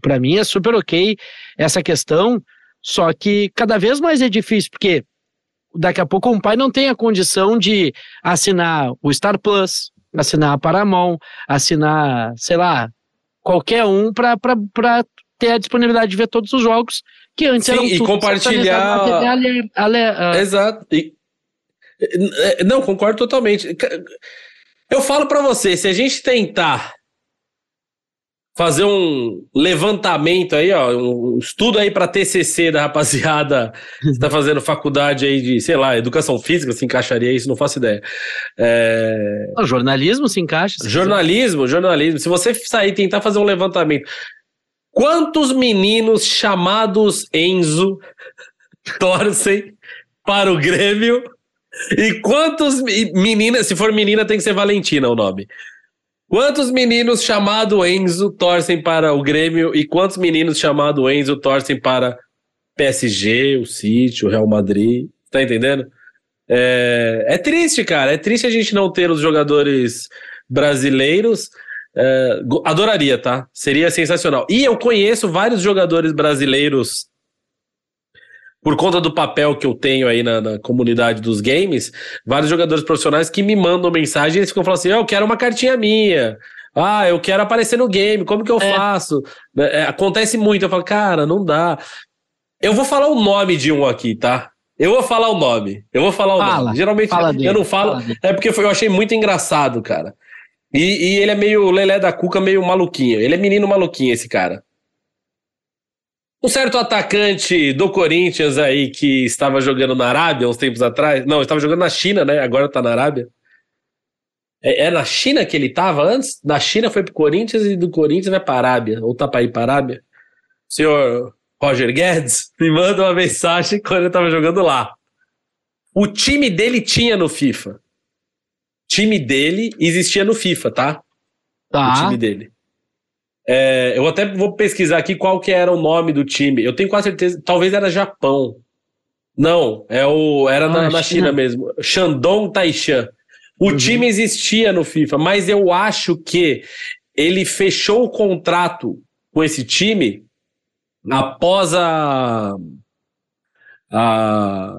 para mim é super ok essa questão, só que cada vez mais é difícil, porque daqui a pouco um pai não tem a condição de assinar o Star Plus, assinar a Paramount, assinar, sei lá, qualquer um para ter a disponibilidade de ver todos os jogos que antes Sim, eram e compartilhar. Ale, ale, uh... Exato. E... Não, concordo totalmente. Eu falo para você, se a gente tentar fazer um levantamento aí, ó, um estudo aí para TCC da rapaziada que está fazendo faculdade aí de, sei lá, educação física, se encaixaria isso, não faço ideia. É... O jornalismo se encaixa. Se jornalismo, quiser. jornalismo. Se você sair e tentar fazer um levantamento, quantos meninos chamados Enzo torcem para o Grêmio? E quantos meninas, se for menina, tem que ser Valentina o nome. Quantos meninos chamado Enzo torcem para o Grêmio e quantos meninos chamado Enzo torcem para PSG, o City, o Real Madrid? Tá entendendo? É, é triste, cara. É triste a gente não ter os jogadores brasileiros. É, adoraria, tá? Seria sensacional. E eu conheço vários jogadores brasileiros por conta do papel que eu tenho aí na, na, comunidade dos games, vários jogadores profissionais que me mandam mensagem e eles ficam falando assim: eu quero uma cartinha minha. Ah, eu quero aparecer no game, como que eu é. faço? É, acontece muito, eu falo, cara, não dá. Eu vou falar o nome de um aqui, tá? Eu vou falar o nome. Eu vou falar o fala, nome. Geralmente fala eu dele, não falo. É porque eu achei muito engraçado, cara. E, e, ele é meio Lelé da Cuca, meio maluquinho. Ele é menino maluquinho, esse cara. Um certo atacante do Corinthians aí que estava jogando na Arábia uns tempos atrás. Não, estava jogando na China, né? Agora tá na Arábia. É, é na China que ele estava antes? Na China foi pro Corinthians e do Corinthians vai para Arábia. Ou tá para ir para Arábia? Senhor Roger Guedes me manda uma mensagem quando ele estava jogando lá. O time dele tinha no FIFA. O time dele existia no FIFA, tá? Tá. O time dele. É, eu até vou pesquisar aqui qual que era o nome do time. Eu tenho quase certeza, talvez era Japão. Não, é o, era ah, na, na China. China. mesmo. Shandong Taishan. O uhum. time existia no FIFA, mas eu acho que ele fechou o contrato com esse time após a, a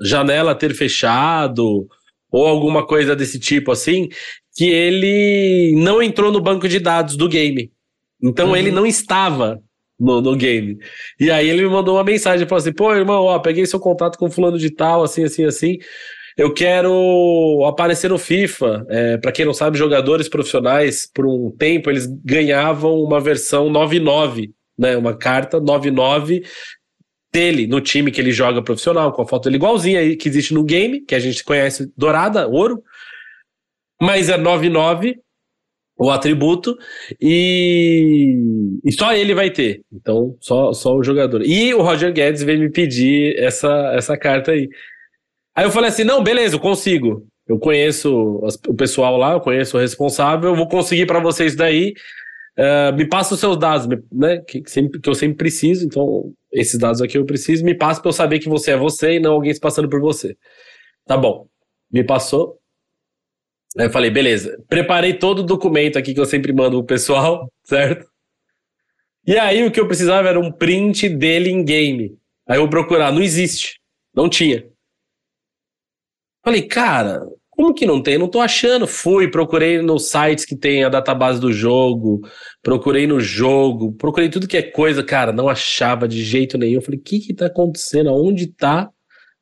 janela ter fechado ou alguma coisa desse tipo assim, que ele não entrou no banco de dados do game. Então uhum. ele não estava no, no game. E aí ele me mandou uma mensagem, falou assim, pô, irmão, ó, peguei seu contato com fulano de tal, assim, assim, assim. Eu quero aparecer no FIFA. É, para quem não sabe, jogadores profissionais, por um tempo, eles ganhavam uma versão 99, né? Uma carta 99 dele no time que ele joga profissional, com a foto dele igualzinha aí que existe no game, que a gente conhece dourada, ouro. Mas é 99 o atributo e, e só ele vai ter. Então, só, só o jogador. E o Roger Guedes veio me pedir essa, essa carta aí. Aí eu falei assim: não, beleza, eu consigo. Eu conheço o pessoal lá, eu conheço o responsável, eu vou conseguir para vocês daí. Uh, me passa os seus dados, né? Que, sempre, que eu sempre preciso, então esses dados aqui eu preciso. Me passa para eu saber que você é você e não alguém se passando por você. Tá bom. Me passou, Aí eu falei, beleza, preparei todo o documento aqui que eu sempre mando pro pessoal, certo? E aí o que eu precisava era um print dele em game. Aí eu vou procurar, não existe, não tinha. Falei, cara, como que não tem? Não tô achando. Fui, procurei nos sites que tem a database do jogo, procurei no jogo, procurei tudo que é coisa, cara, não achava de jeito nenhum. Falei, o que que tá acontecendo? Onde tá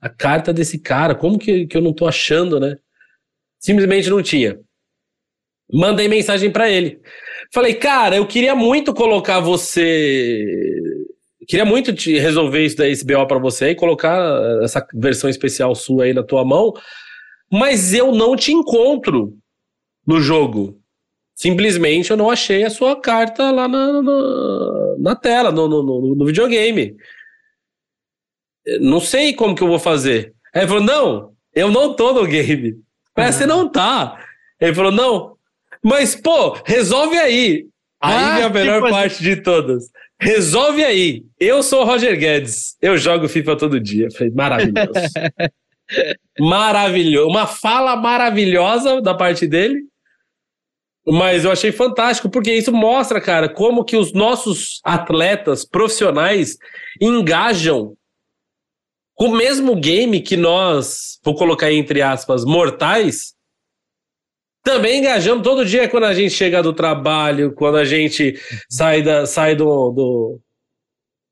a carta desse cara? Como que, que eu não tô achando, né? Simplesmente não tinha. Mandei mensagem para ele. Falei, cara, eu queria muito colocar você. Queria muito te resolver isso da SBO para você e colocar essa versão especial sua aí na tua mão, mas eu não te encontro no jogo. Simplesmente eu não achei a sua carta lá na, na, na tela, no, no, no, videogame. Não sei como que eu vou fazer. Aí ele falou: não, eu não tô no game. Mas você não tá. Ele falou, não. Mas, pô, resolve aí. Aí ah, vem a melhor tipo parte assim. de todas. Resolve aí. Eu sou o Roger Guedes. Eu jogo FIFA todo dia. Falei, maravilhoso. maravilhoso. Uma fala maravilhosa da parte dele. Mas eu achei fantástico, porque isso mostra, cara, como que os nossos atletas profissionais engajam com o mesmo game que nós, vou colocar aí entre aspas, mortais, também engajamos todo dia quando a gente chega do trabalho, quando a gente sai, da, sai do, do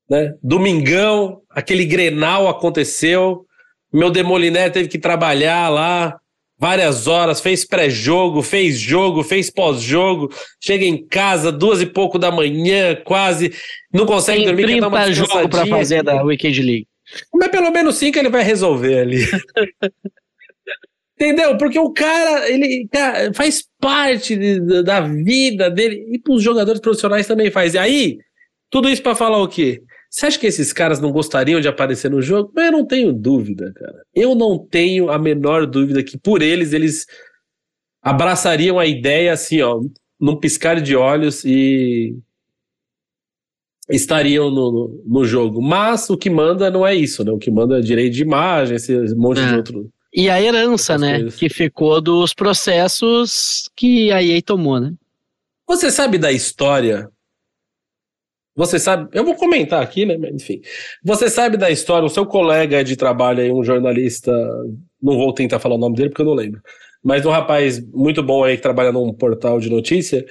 né, domingão, aquele grenal aconteceu, meu Demoliné teve que trabalhar lá, várias horas, fez pré-jogo, fez jogo, fez pós-jogo, chega em casa duas e pouco da manhã, quase, não consegue Tem dormir, quer dar uma 30 descansadinha. fazer da Weekend League. Mas pelo menos cinco ele vai resolver ali. Entendeu? Porque o cara, ele cara, faz parte de- da vida dele e para os jogadores profissionais também faz. E aí, tudo isso para falar o quê? Você acha que esses caras não gostariam de aparecer no jogo? Eu não tenho dúvida, cara. Eu não tenho a menor dúvida que por eles, eles abraçariam a ideia assim, ó, num piscar de olhos e estariam no, no, no jogo. Mas o que manda não é isso, né? O que manda é direito de imagem, esse monte de É. outro. E a herança, né? coisas. Que ficou dos processos que a EA tomou, né? Você sabe da história? Você sabe? Eu vou comentar aqui, né? Mas, enfim. Você sabe da história? O seu colega de trabalho aí, um jornalista, não vou tentar falar o nome dele porque eu não lembro, mas um rapaz muito bom aí que trabalha num portal de notícia,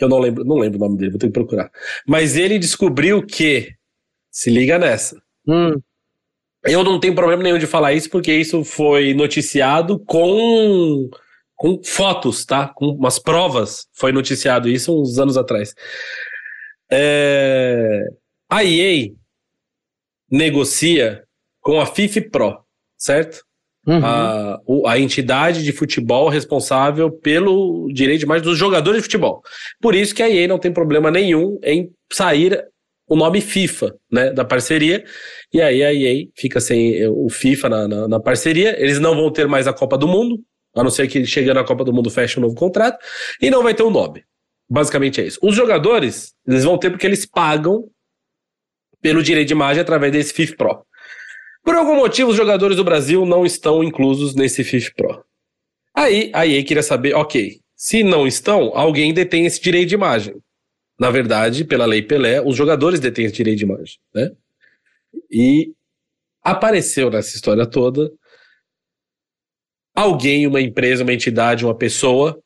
que eu não lembro, não lembro o nome dele, vou ter que procurar. Mas ele descobriu que, se liga nessa, Hum, eu não tenho problema nenhum de falar isso, porque isso foi noticiado com, com fotos, tá? Com umas provas. Foi noticiado isso uns anos atrás. É, a EA negocia com a FIFA Pro, certo? Uhum. A, o- a entidade de futebol responsável pelo direito de imagem dos jogadores de futebol. Por isso que a EA não tem problema nenhum em sair o nome FIFA, né, da parceria, e aí a EA fica sem eh, o FIFA na, na, na parceria, eles não vão ter mais a Copa do Mundo, a não ser que chegando a Copa do Mundo feche um novo contrato, e não vai ter um nome. Basicamente é isso. Os jogadores, eles vão ter porque eles pagam pelo direito de imagem através desse FIFA Pro. Por algum motivo, os jogadores do Brasil não estão inclusos nesse FIFA Pro. Aí a EA queria saber, ok, se não estão, alguém detém esse direito de imagem. Na verdade, pela lei Pelé, os jogadores detêm esse direito de imagem, né? E apareceu nessa história toda alguém, uma empresa, uma entidade, uma pessoa.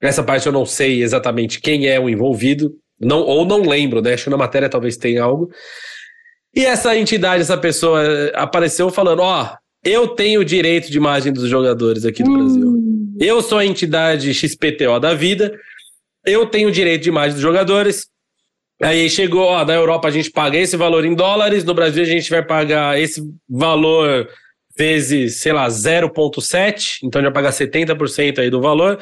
Essa parte eu não sei exatamente quem é o envolvido, não, ou não lembro, né? Acho que na matéria talvez tenha algo. E essa entidade, essa pessoa eh, apareceu falando: Ó, eu tenho o direito de imagem dos jogadores aqui do Brasil. Eu sou a entidade XPTO da vida, eu tenho o direito de imagem dos jogadores. Aí chegou, ó, na Europa a gente paga esse valor em dólares, no Brasil a gente vai pagar esse valor vezes, sei lá, 0,7, então a gente vai pagar 70% aí do valor.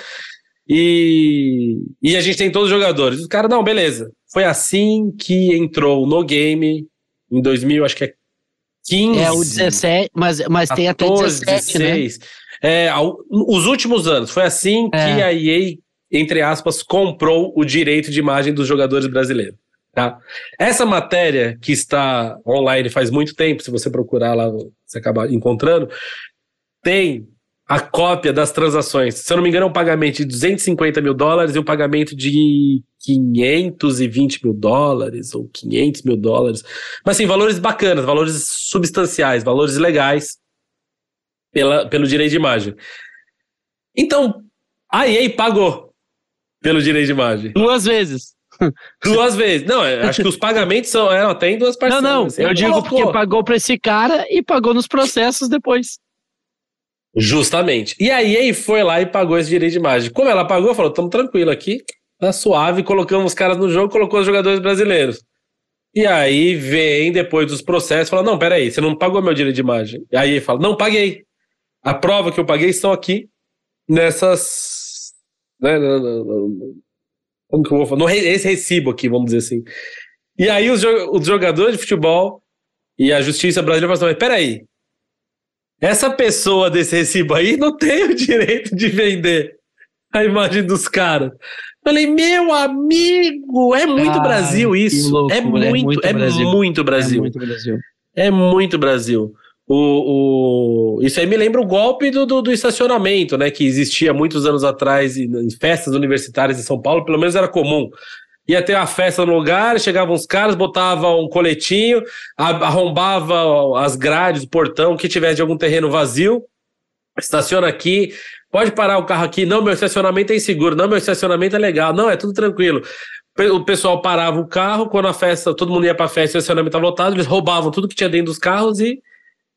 E, e a gente tem todos os jogadores. Os caras, não, beleza. Foi assim que entrou no game em 2000, acho que é 15. É o 17, mas, mas tem até 14, 17, né? 16. É, ao- os últimos anos. Foi assim que É. a EA, entre aspas, comprou o direito de imagem dos jogadores brasileiros. Tá? Essa matéria que está online faz muito tempo, se você procurar lá, você acaba encontrando, tem a cópia das transações. Se eu não me engano, é um pagamento de 250 mil dólares e um pagamento de 520 mil dólares ou 500 mil dólares. Mas, assim, valores bacanas, valores substanciais, valores legais pela, pelo direito de imagem. Então, a EA pagou pelo direito de imagem. Duas vezes. Duas vezes. Não, eu acho que os pagamentos são. É, tem duas Não, parcelas. não. assim. Eu digo Colocou. porque pagou pra esse cara e pagou nos processos depois. Justamente. E a EA foi lá e pagou esse direito de imagem. Como ela pagou, falou: estamos tranquilo aqui, tá suave, colocamos os caras no jogo, colocou os jogadores brasileiros. E aí vem, depois dos processos, fala: não, peraí, você não pagou meu direito de imagem. E aí fala: não, paguei. A prova que eu paguei estão aqui nessas. Né, no- no- no- como que eu vou falar? No esse recibo aqui, vamos dizer assim. E aí os, os jogadores de futebol e a justiça brasileira falam: mas peraí, essa pessoa desse recibo aí não tem o direito de vender a imagem dos caras. Falei, meu amigo, é muito Cara, Brasil isso. loucura, é muito, é muito Brasil. Brasil. É muito Brasil. É muito Brasil. O, o- isso aí me lembra o golpe do, do, do estacionamento, né? Que existia muitos anos atrás em festas universitárias em São Paulo, pelo menos era comum. Ia ter uma festa no lugar, chegavam os caras, botavam um coletinho, arrombava as grades, o portão, que tivesse de algum terreno vazio, estaciona aqui, pode parar o carro aqui, não, meu estacionamento é inseguro, não, meu estacionamento é legal, não, é tudo tranquilo. O pessoal parava o carro, quando a festa, todo mundo ia pra festa, o estacionamento estava lotado, eles roubavam tudo que tinha dentro dos carros e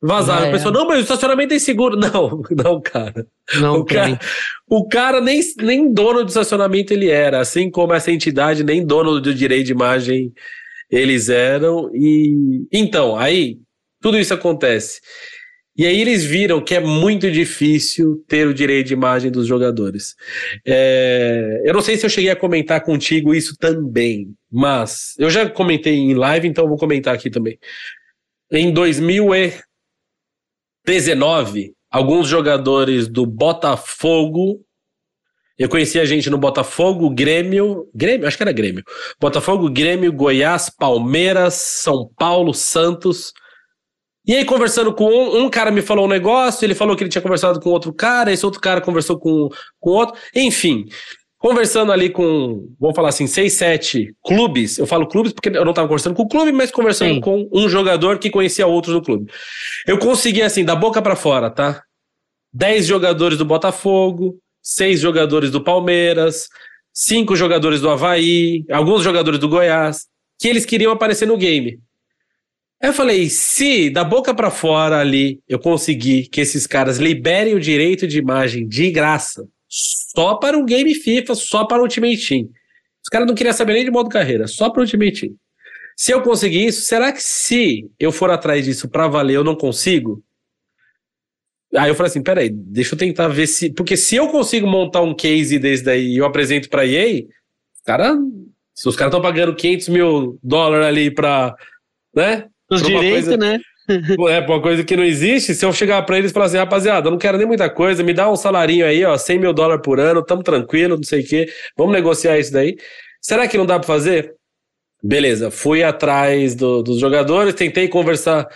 Vazaram. A pessoa, não, mas o estacionamento é inseguro. Não, não, cara. Não o cara, o cara nem, nem dono do estacionamento ele era, assim como essa entidade, nem dono do direito de imagem eles eram. E então, aí tudo isso acontece. E aí eles viram que é muito difícil ter o direito de imagem dos jogadores. É, eu não sei se eu cheguei a comentar contigo isso também, mas eu já comentei em live, então vou comentar aqui também. Em 2019, alguns jogadores do Botafogo eu conheci a gente no Botafogo, Grêmio. Grêmio? Acho que era Grêmio. Botafogo, Grêmio, Goiás, Palmeiras, São Paulo, Santos. E aí, conversando com um, um cara me falou um negócio, ele falou que ele tinha conversado com outro cara, esse outro cara conversou com, com outro. Enfim, conversando ali com, vamos falar assim, seis, sete clubes. Eu falo clubes porque eu não estava conversando com o clube, mas conversando Sim. com um jogador que conhecia outros do clube. Eu consegui, assim, da boca para fora, tá? Dez jogadores do Botafogo, seis jogadores do Palmeiras, cinco jogadores do Havaí, alguns jogadores do Goiás, que eles queriam aparecer no game. Aí eu falei, se da boca pra fora ali eu conseguir que esses caras liberem o direito de imagem de graça, só para o game FIFA, só para o Ultimate Team. Os caras não queriam saber nem de modo carreira, só para o Ultimate Team. Se eu conseguir isso, será que se eu for atrás disso pra valer eu não consigo? Aí eu falei assim, peraí, deixa eu tentar ver se... Porque se eu consigo montar um case desse daí e eu apresento pra EA, cara, se os caras estão pagando 500 mil dólares ali pra... Né? Os direitos, né? É, uma coisa que não existe, se eu chegar pra eles e falar assim, rapaziada, eu não quero nem muita coisa, me dá um salarinho aí, ó, 100 mil dólares por ano, tamo tranquilo, não sei o quê, vamos negociar isso daí. Será que não dá pra fazer? Beleza, fui atrás do- dos jogadores, tentei conversar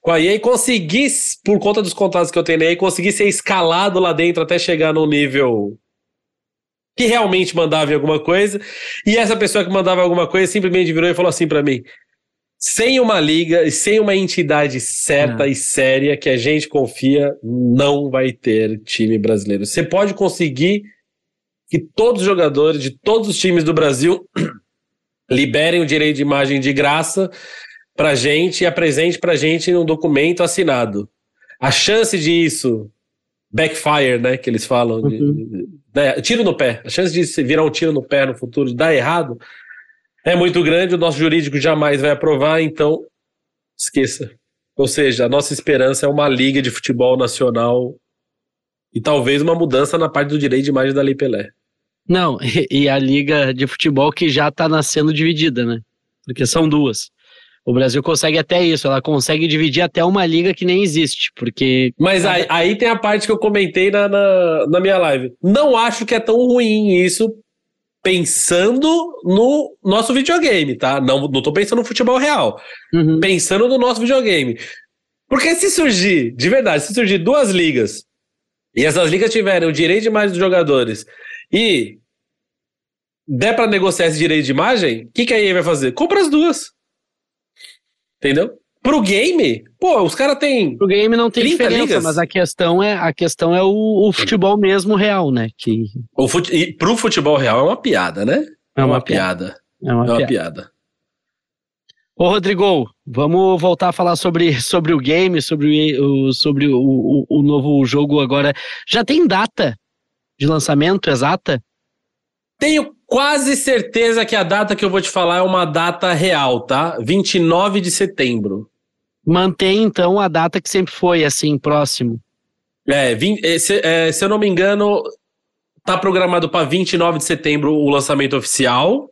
com a EA, consegui, por conta dos contatos que eu tenho EA, consegui ser escalado lá dentro até chegar num nível que realmente mandava em alguma coisa, e essa pessoa que mandava alguma coisa simplesmente virou e falou assim pra mim, sem uma liga e sem uma entidade certa Ah. e séria que a gente confia, não vai ter time brasileiro. Você pode conseguir que todos os jogadores de todos os times do Brasil liberem o direito de imagem de graça pra gente e apresente pra gente um documento assinado. A chance disso backfire, né, que eles falam, de- Uhum. de- né, tiro no pé. A chance de se virar um tiro no pé no futuro, de dar errado, é muito grande, o nosso jurídico jamais vai aprovar, então esqueça. Ou seja, a nossa esperança é uma liga de futebol nacional e talvez uma mudança na parte do direito de imagem da Lei Pelé. Não, e, a liga de futebol que já tá nascendo dividida, né? Porque são duas. O Brasil consegue até isso, ela consegue dividir até uma liga que nem existe, porque Mas aí, aí tem a parte que eu comentei na, na, na minha live. Não acho que é tão ruim isso pensando no nosso videogame, tá? Não, não tô pensando no futebol real. Uhum. Pensando no nosso videogame. Porque se surgir, de verdade, se surgir duas ligas e essas ligas tiverem o direito de imagem dos jogadores e der pra negociar esse direito de imagem, o que, que a EA vai fazer? Compra as duas. Entendeu? Pro game, pô, os caras têm o game não tem 30 diferença, ligas? mas a questão é a questão é o, o futebol mesmo real, né? Que O fute... E pro futebol real é uma piada, né? é uma, piada. É É uma uma piada. piada. Ô, Rodrigo, vamos voltar a falar sobre, sobre o game, sobre, o, sobre o, o, o novo jogo agora. Já tem data de lançamento exata? Tenho quase certeza que a data que eu vou te falar é uma data real, tá? 29 de setembro. Mantém, então, a data que sempre foi, assim, próximo. É, é, se, é, se eu não me engano, tá programado para 29 de setembro o lançamento oficial.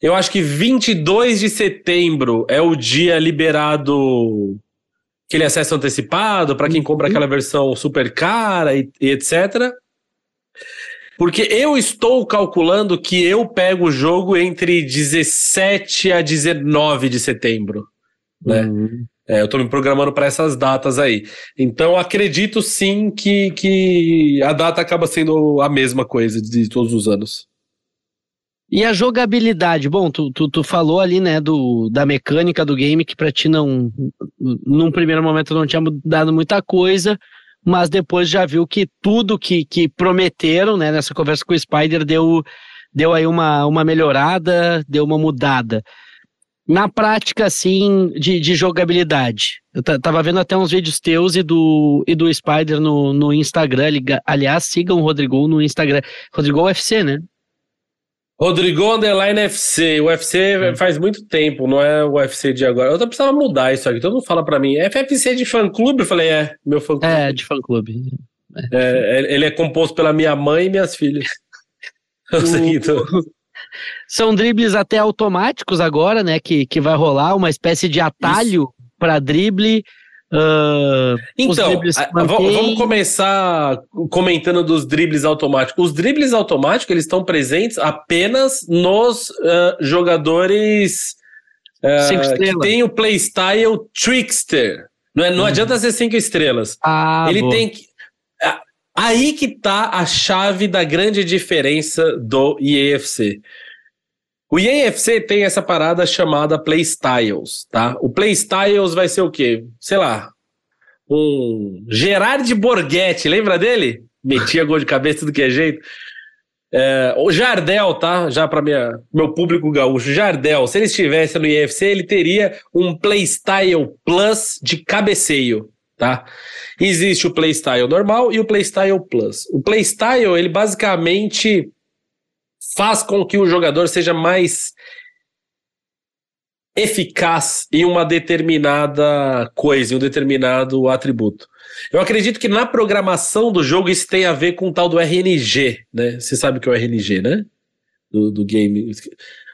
Eu acho que 22 de setembro é o dia liberado aquele acesso antecipado para quem compra aquela versão super cara e, e etc. Porque eu estou calculando que eu pego o jogo entre 17 a 19 de setembro. Né? Uhum. É, eu tô me programando para essas datas aí. Então acredito sim que, que a data acaba sendo a mesma coisa de todos os anos. E a jogabilidade? Bom, tu, tu, tu falou ali, né, do, da mecânica do game, que pra ti não. Num primeiro momento não tinha dado muita coisa, mas depois já viu que tudo que, que prometeram, né, nessa conversa com o Spider, deu, deu aí uma, uma melhorada, deu uma mudada. Na prática, assim, de, de jogabilidade. Eu tava vendo até uns vídeos teus e do, e do Spider no, no Instagram. Aliás, sigam o Rodrigo no Instagram. Rodrigo UFC, né? Rodrigo Underline FC. O UFC é. faz muito tempo, não é o UFC de agora. Eu precisava mudar isso aqui. Todo mundo fala pra mim, é FFC de fã clube? Eu falei, é, meu fã clube. É, de fã clube. É. É, ele é composto pela minha mãe e minhas filhas. Sei, então. São dribles até automáticos agora, né? Que, que vai rolar uma espécie de atalho para drible. Uh, então, vamos começar comentando dos dribles automáticos. Os dribles automáticos eles estão presentes apenas nos uh, jogadores uh, que tem o playstyle trickster. Não, é, não uhum. adianta ser cinco estrelas. Ah, ele boa. tem que. Aí que tá a chave da grande diferença do EAFC. O EAFC tem essa parada chamada Playstyles, tá? O Playstyles vai ser o quê? Sei lá, um Gerard Borghetti, lembra dele? Metia gol de cabeça do que é jeito. É, o Jardel, tá? Já para meu público gaúcho, Jardel, se ele estivesse no IFC, ele teria um Playstyle Plus de cabeceio, tá? Existe o Playstyle normal e o Playstyle Plus. O Playstyle, ele basicamente faz com que o jogador seja mais eficaz em uma determinada coisa, em um determinado atributo. Eu acredito que na programação do jogo isso tem a ver com o tal do RNG, né? Você sabe o que é o RNG, né? Do, do game.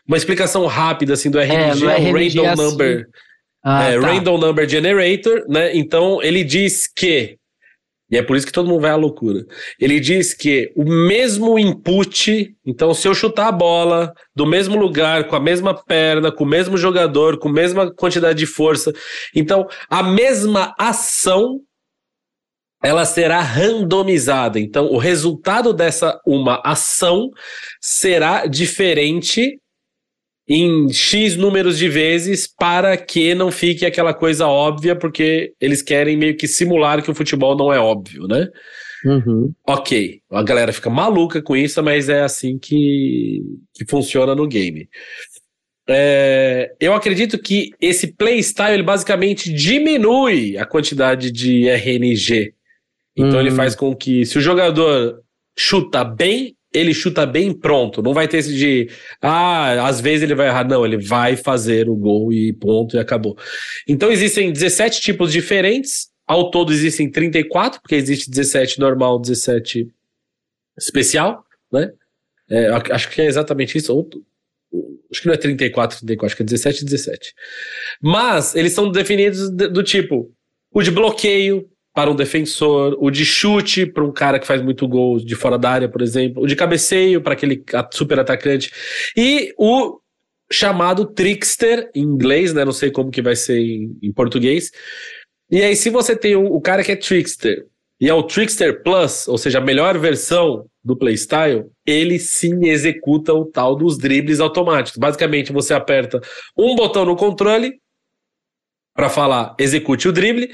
Uma explicação rápida assim do RNG, é, é o Random é assim. Number. Ah, é, tá. Random Number Generator, né? Então ele diz que e é por isso que todo mundo vai à loucura. Ele diz que o mesmo input, então se eu chutar a bola do mesmo lugar, com a mesma perna, com o mesmo jogador, com a mesma quantidade de força, então a mesma ação ela será randomizada. Então o resultado dessa uma ação será diferente em X números de vezes para que não fique aquela coisa óbvia, porque eles querem meio que simular que o futebol não é óbvio, né? Uhum. Ok, a galera fica maluca com isso, mas é assim que, que funciona no game. É, eu acredito que esse playstyle ele basicamente diminui a quantidade de RNG. Então uhum. ele faz com que, se o jogador chuta bem, ele chuta bem pronto. Não vai ter esse de, ah, às vezes ele vai errar. Não, ele vai fazer o gol e ponto e acabou. Então existem 17 tipos diferentes. Ao todo existem 34, porque existe 17 normal, 17 especial, né? É, acho que é exatamente isso. Ou, acho que não é 34, 34, acho que é 17 17. Mas eles são definidos do tipo o de bloqueio, para um defensor, o de chute para um cara que faz muito gol de fora da área, por exemplo, o de cabeceio para aquele super atacante e o chamado trickster em inglês, né? Não sei como que vai ser em, em português. E aí, se você tem o, o, cara que é trickster e é o trickster plus, ou seja, a melhor versão do playstyle, ele sim executa o tal dos dribles automáticos. Basicamente, você aperta um botão no controle para falar execute o drible.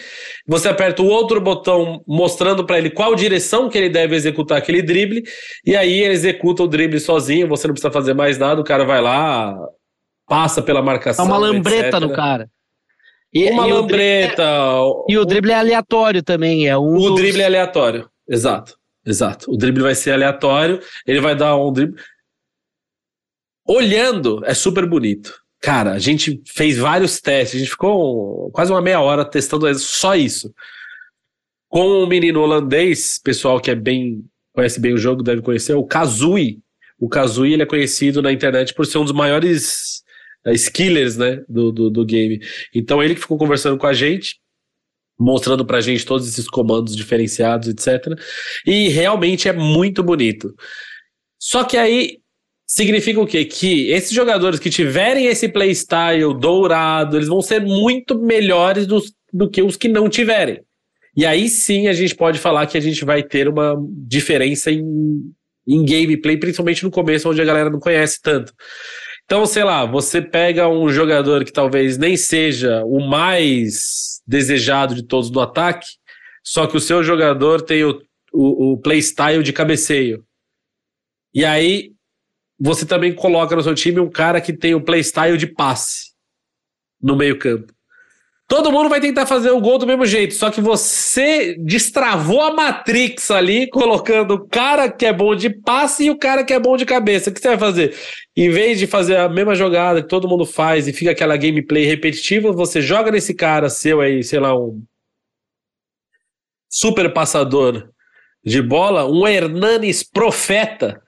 Você aperta o outro botão mostrando para ele qual direção que ele deve executar aquele drible, e aí ele executa o drible sozinho, você não precisa fazer mais nada, o cara vai lá, passa pela marcação. Dá uma lambreta etc. no cara. E, uma e lambreta. O é, e o drible é aleatório também, é um. O dos... drible é aleatório, exato. Exato. O drible vai ser aleatório, ele vai dar um drible. Olhando, é super bonito. Cara, a gente fez vários testes, a gente ficou quase uma meia hora testando só isso. Com um menino holandês, pessoal que é bem conhece bem o jogo, deve conhecer, o Kazui. O Kazui ele é conhecido na internet por ser um dos maiores uh, skillers né, do, do, do game. Então ele que ficou conversando com a gente, mostrando pra gente todos esses comandos diferenciados, etc. E realmente é muito bonito. Só que aí significa o quê? Que esses jogadores que tiverem esse playstyle dourado, eles vão ser muito melhores do, do que os que não tiverem. E aí sim a gente pode falar que a gente vai ter uma diferença em, em gameplay, principalmente no começo, onde a galera não conhece tanto. Então, sei lá, você pega um jogador que talvez nem seja o mais desejado de todos no ataque, só que o seu jogador tem o, o, o playstyle de cabeceio. E aí você também coloca no seu time um cara que tem o playstyle de passe. no meio-campo. Todo mundo vai tentar fazer o gol do mesmo jeito, só que você destravou a Matrix ali, colocando o cara que é bom de passe e o cara que é bom de cabeça. O que você vai fazer? Em vez de fazer a mesma jogada que todo mundo faz e fica aquela gameplay repetitiva, você joga nesse cara seu aí, sei lá, um super passador de bola, um Hernanes profeta.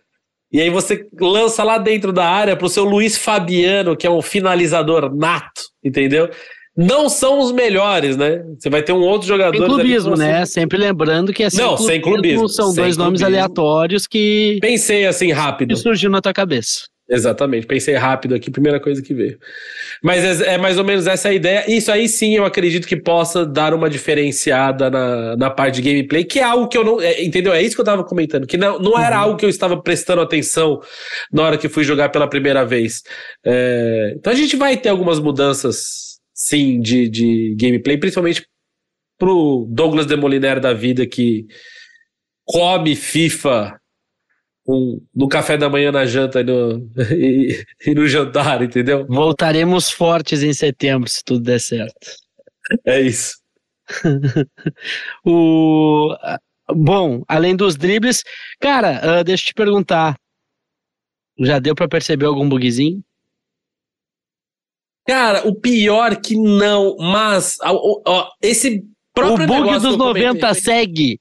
E aí você lança lá dentro da área pro seu Luiz Fabiano, que é um finalizador nato, entendeu? não são os melhores, né? Você vai ter um outro jogador. Sem clubismo, né? Sempre lembrando que é sem não, clubismo, sem clubismo. São sem dois clubismo. nomes aleatórios que. Pensei assim rápido. Que surgiu na tua cabeça. Exatamente, pensei rápido aqui, primeira coisa que veio. Mas é, é, mais ou menos essa a ideia. Isso aí sim eu acredito que possa dar uma diferenciada na, na parte de gameplay, que é algo que eu não. É, entendeu? É isso que eu tava comentando, que não, não era uhum. algo que eu estava prestando atenção na hora que fui jogar pela primeira vez. É, então a gente vai ter algumas mudanças sim, de, de gameplay, principalmente pro Douglas Demoliner da vida que come FIFA um, no café da manhã, na janta e no, e, e no jantar, entendeu? Voltaremos fortes em setembro, se tudo der certo. É isso. o, bom, além dos dribles, cara, uh, deixa eu te perguntar. Já deu para perceber algum bugzinho? Cara, o pior que não, mas ó, ó, esse próprio O bug dos 90 segue.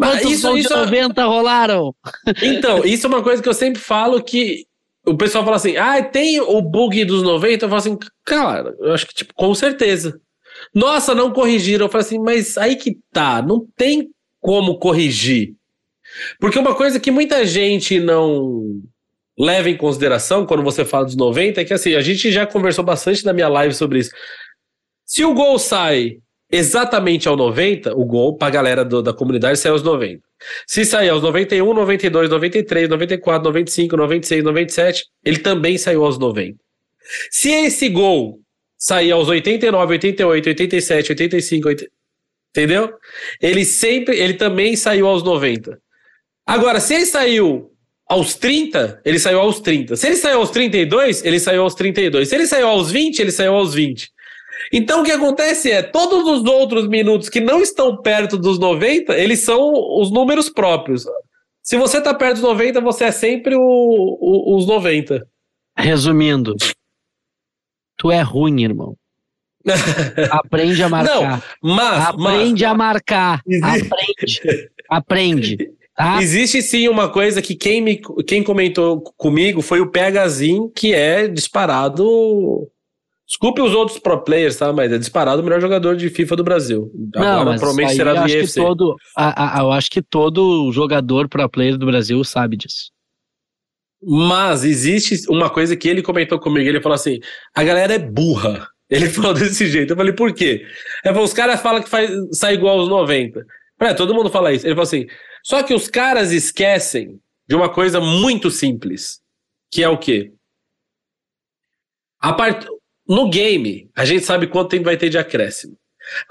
Mas Quantos isso, isso 90 rolaram? Então, isso é uma coisa que eu sempre falo que o pessoal fala assim: "Ah, tem o bug dos 90". Eu falo assim: "Cara, eu acho que tipo, com certeza". Nossa, não corrigiram. Eu falo assim: "Mas aí que tá, não tem como corrigir". Porque uma coisa que muita gente não leva em consideração quando você fala dos 90 é que assim, a gente já conversou bastante na minha live sobre isso. Se o gol sai exatamente ao 90, o gol para a galera do, da comunidade sai aos 90. Se sair aos 91, 92, 93, 94, 95, 96, 97, ele também saiu aos 90. Se esse gol sair aos 89, 88, 87, 85, 80, entendeu? Ele sempre, ele também saiu aos 90. Agora, se ele saiu aos 30, ele saiu aos 30. Se ele saiu aos 32, ele saiu aos 32. Se ele saiu aos 20, ele saiu aos 20. Então o que acontece é, todos os outros minutos que não estão perto dos 90, eles são os números próprios. Se você está perto dos 90, você é sempre o, o, os 90. Resumindo, tu é ruim, irmão. Aprende a marcar. Não, mas. Aprende mas, a marcar. Aprende. Aprende. Ah. Existe sim uma coisa que quem, me, quem comentou comigo foi o PHzinho, que é disparado. Desculpe os outros pro players, tá? Mas é disparado o melhor jogador de FIFA do Brasil. Não, Agora provavelmente será do IFC. Todo, a, a, eu acho que todo jogador pro player do Brasil sabe disso. Mas existe uma coisa que ele comentou comigo. Ele falou assim: a galera é burra. Ele falou desse jeito. Eu falei, por quê? Ele falou, os caras falam que faz, sai igual aos 90. É, todo mundo fala isso. Ele falou assim: só que os caras esquecem de uma coisa muito simples, que é o quê? A part... No game, a gente sabe quanto tempo vai ter de acréscimo.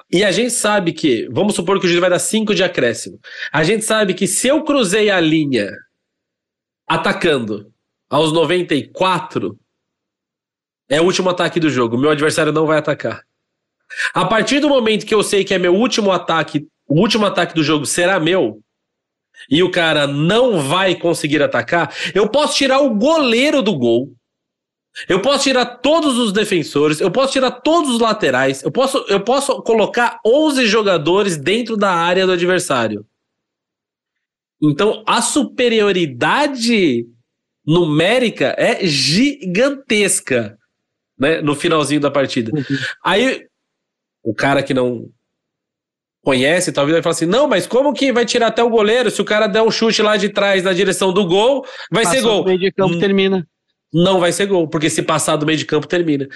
E a gente sabe que, vamos supor que o juiz vai dar 5 de acréscimo. A gente sabe que se eu cruzei a linha atacando aos 94, é o último ataque do jogo. Meu adversário não vai atacar. A partir do momento que eu sei que é meu último ataque, o último ataque do jogo será meu, e o cara não vai conseguir atacar, eu posso tirar o goleiro do gol. Eu posso tirar todos os defensores, eu posso tirar todos os laterais, eu posso, eu posso colocar 11 jogadores dentro da área do adversário. Então, a superioridade numérica é gigantesca né, no finalzinho da partida. Uhum. Aí, o cara que não conhece, talvez vai falar assim: não, mas como que vai tirar até o goleiro? Se o cara der um chute lá de trás na direção do gol, vai Passou ser gol. meio de campo hum, termina. Não vai ser gol, porque se passar do meio de campo termina.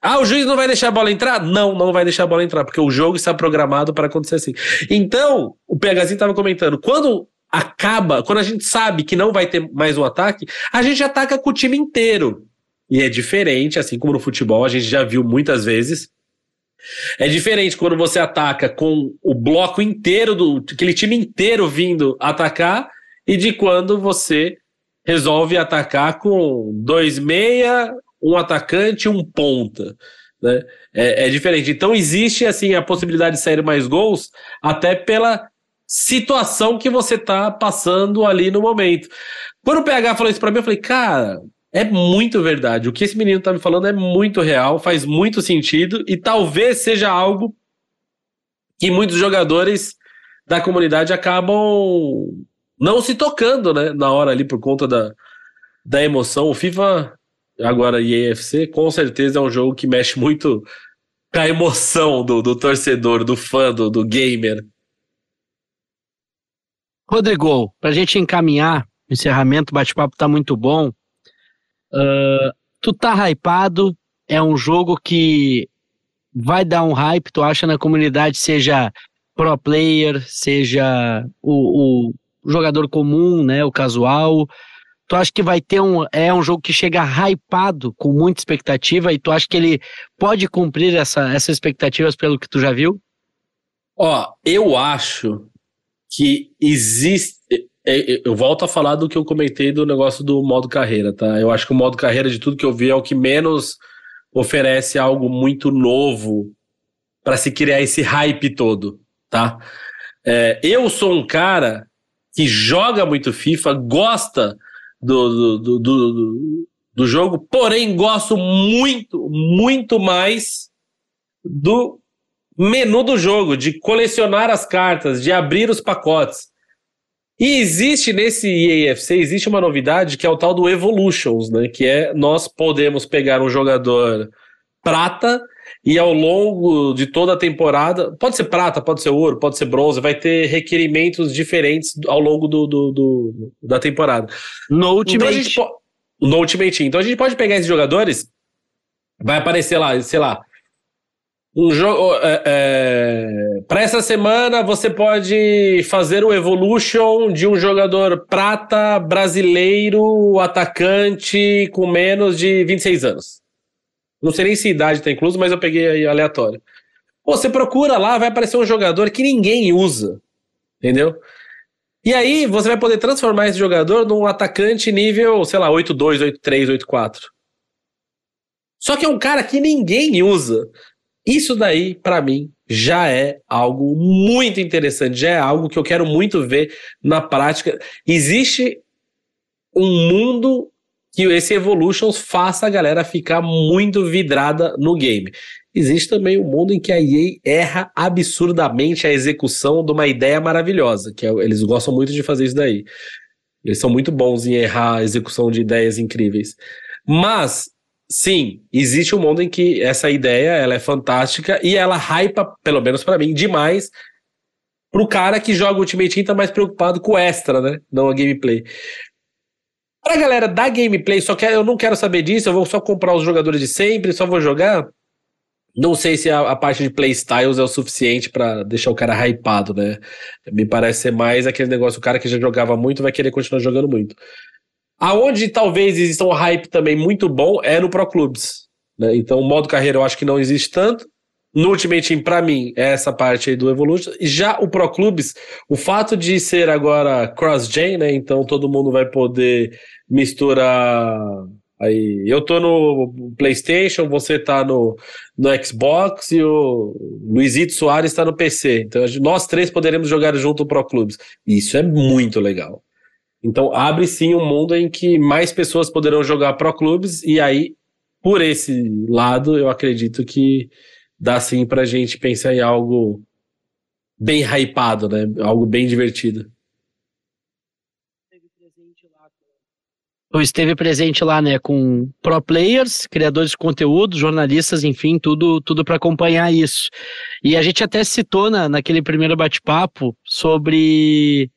Ah, o juiz não vai deixar a bola entrar? Não, não vai deixar a bola entrar, porque o jogo está programado para acontecer assim. Então, o PHzinho estava comentando, quando acaba, quando a gente sabe que não vai ter mais um ataque, a gente ataca com o time inteiro. E é diferente, assim como no futebol, a gente já viu muitas vezes é diferente quando você ataca com o bloco inteiro do aquele time inteiro vindo atacar e de quando você resolve atacar com dois meia, um atacante, um ponta. Né? É, é diferente. Então existe assim a possibilidade de sair mais gols, até pela situação que você tá passando ali no momento. Quando o PH falou isso para mim, eu falei, cara, é muito verdade. O que esse menino tá me falando é muito real, faz muito sentido e talvez seja algo que muitos jogadores da comunidade acabam não se tocando, né, na hora ali por conta da, da emoção. O FIFA agora EAFC com certeza é um jogo que mexe muito com a emoção do, do torcedor, do fã, do, do gamer. Rodrigo, para a gente encaminhar, o encerramento, o bate-papo tá muito bom. Uh, tu tá hypado, é um jogo que vai dar um hype, tu acha na comunidade, seja pro player, seja o, o jogador comum, né, o casual. Tu acha que vai ter um é um jogo que chega hypado, com muita expectativa, e tu acha que ele pode cumprir essa, essas expectativas pelo que tu já viu? Ó, eu acho que existe. É, é, eu volto a falar do que eu comentei do negócio do modo carreira, tá? Eu acho que o modo carreira, de tudo que eu vi, é o que menos oferece algo muito novo para se criar esse hype todo, tá? É, eu sou um cara que joga muito FIFA, gosta do, do, do, do, jogo, porém gosto muito, muito mais do menu do jogo, de colecionar as cartas, de abrir os pacotes. E existe nesse EAFC, existe uma novidade que é o tal do Evolutions, né? Que é nós podemos pegar um jogador prata e ao longo de toda a temporada, pode ser prata, pode ser ouro, pode ser bronze, vai ter requerimentos diferentes ao longo do, do, do da temporada. No Ultimate. Então no Ultimate. Então a gente pode pegar esses jogadores, vai aparecer lá, sei lá, um jogo. É, é, para essa semana, você pode fazer o Evolution de um jogador prata brasileiro, atacante, com menos de 26 anos. Não sei nem se idade está incluso, mas eu peguei aí aleatório. Você procura lá, vai aparecer um jogador que ninguém usa. Entendeu? E aí você vai poder transformar esse jogador num atacante nível, sei lá, 8-2, 8-3, 8-4. Só que é um cara que ninguém usa. Isso daí, para mim, já é algo muito interessante, já é algo que eu quero muito ver na prática. Existe um mundo que esse Evolutions faça a galera ficar muito vidrada no game. Existe também um mundo em que a EA erra absurdamente a execução de uma ideia maravilhosa, que é, eles gostam muito de fazer isso daí. Eles são muito bons em errar a execução de ideias incríveis. Mas sim, existe um mundo em que essa ideia ela é fantástica e ela hypa, pelo menos para mim, demais pro cara que joga Ultimate Team tá mais preocupado com o extra, né? Não a gameplay. Pra galera da gameplay, só que eu não quero saber disso, eu vou só comprar os jogadores de sempre, só vou jogar. Não sei se a, a parte de playstyles é o suficiente para deixar o cara hypado, né? Me parece ser mais aquele negócio, o cara que já jogava muito vai querer continuar jogando muito. Aonde talvez exista um hype também muito bom é no Pro Clubs. Né? Então, o modo carreira eu acho que não existe tanto. No Ultimate Team, pra mim, é essa parte aí do Evolution. Já o Pro Clubs, o fato de ser agora cross-gen, né? Então todo mundo vai poder misturar. Aí, eu tô no PlayStation, você tá no, no Xbox e o Luizito Soares está no PC. Então nós três poderemos jogar junto o Pro Clubs. Isso é muito legal. Então abre sim um mundo em que mais pessoas poderão jogar Pro Clubes e aí por esse lado eu acredito que dá sim pra gente pensar em algo bem hypado, né? Algo bem divertido. Eu esteve presente lá, né, com pro players, criadores de conteúdo, jornalistas, enfim, tudo, tudo para acompanhar isso. E a gente até citou na, naquele primeiro bate-papo sobre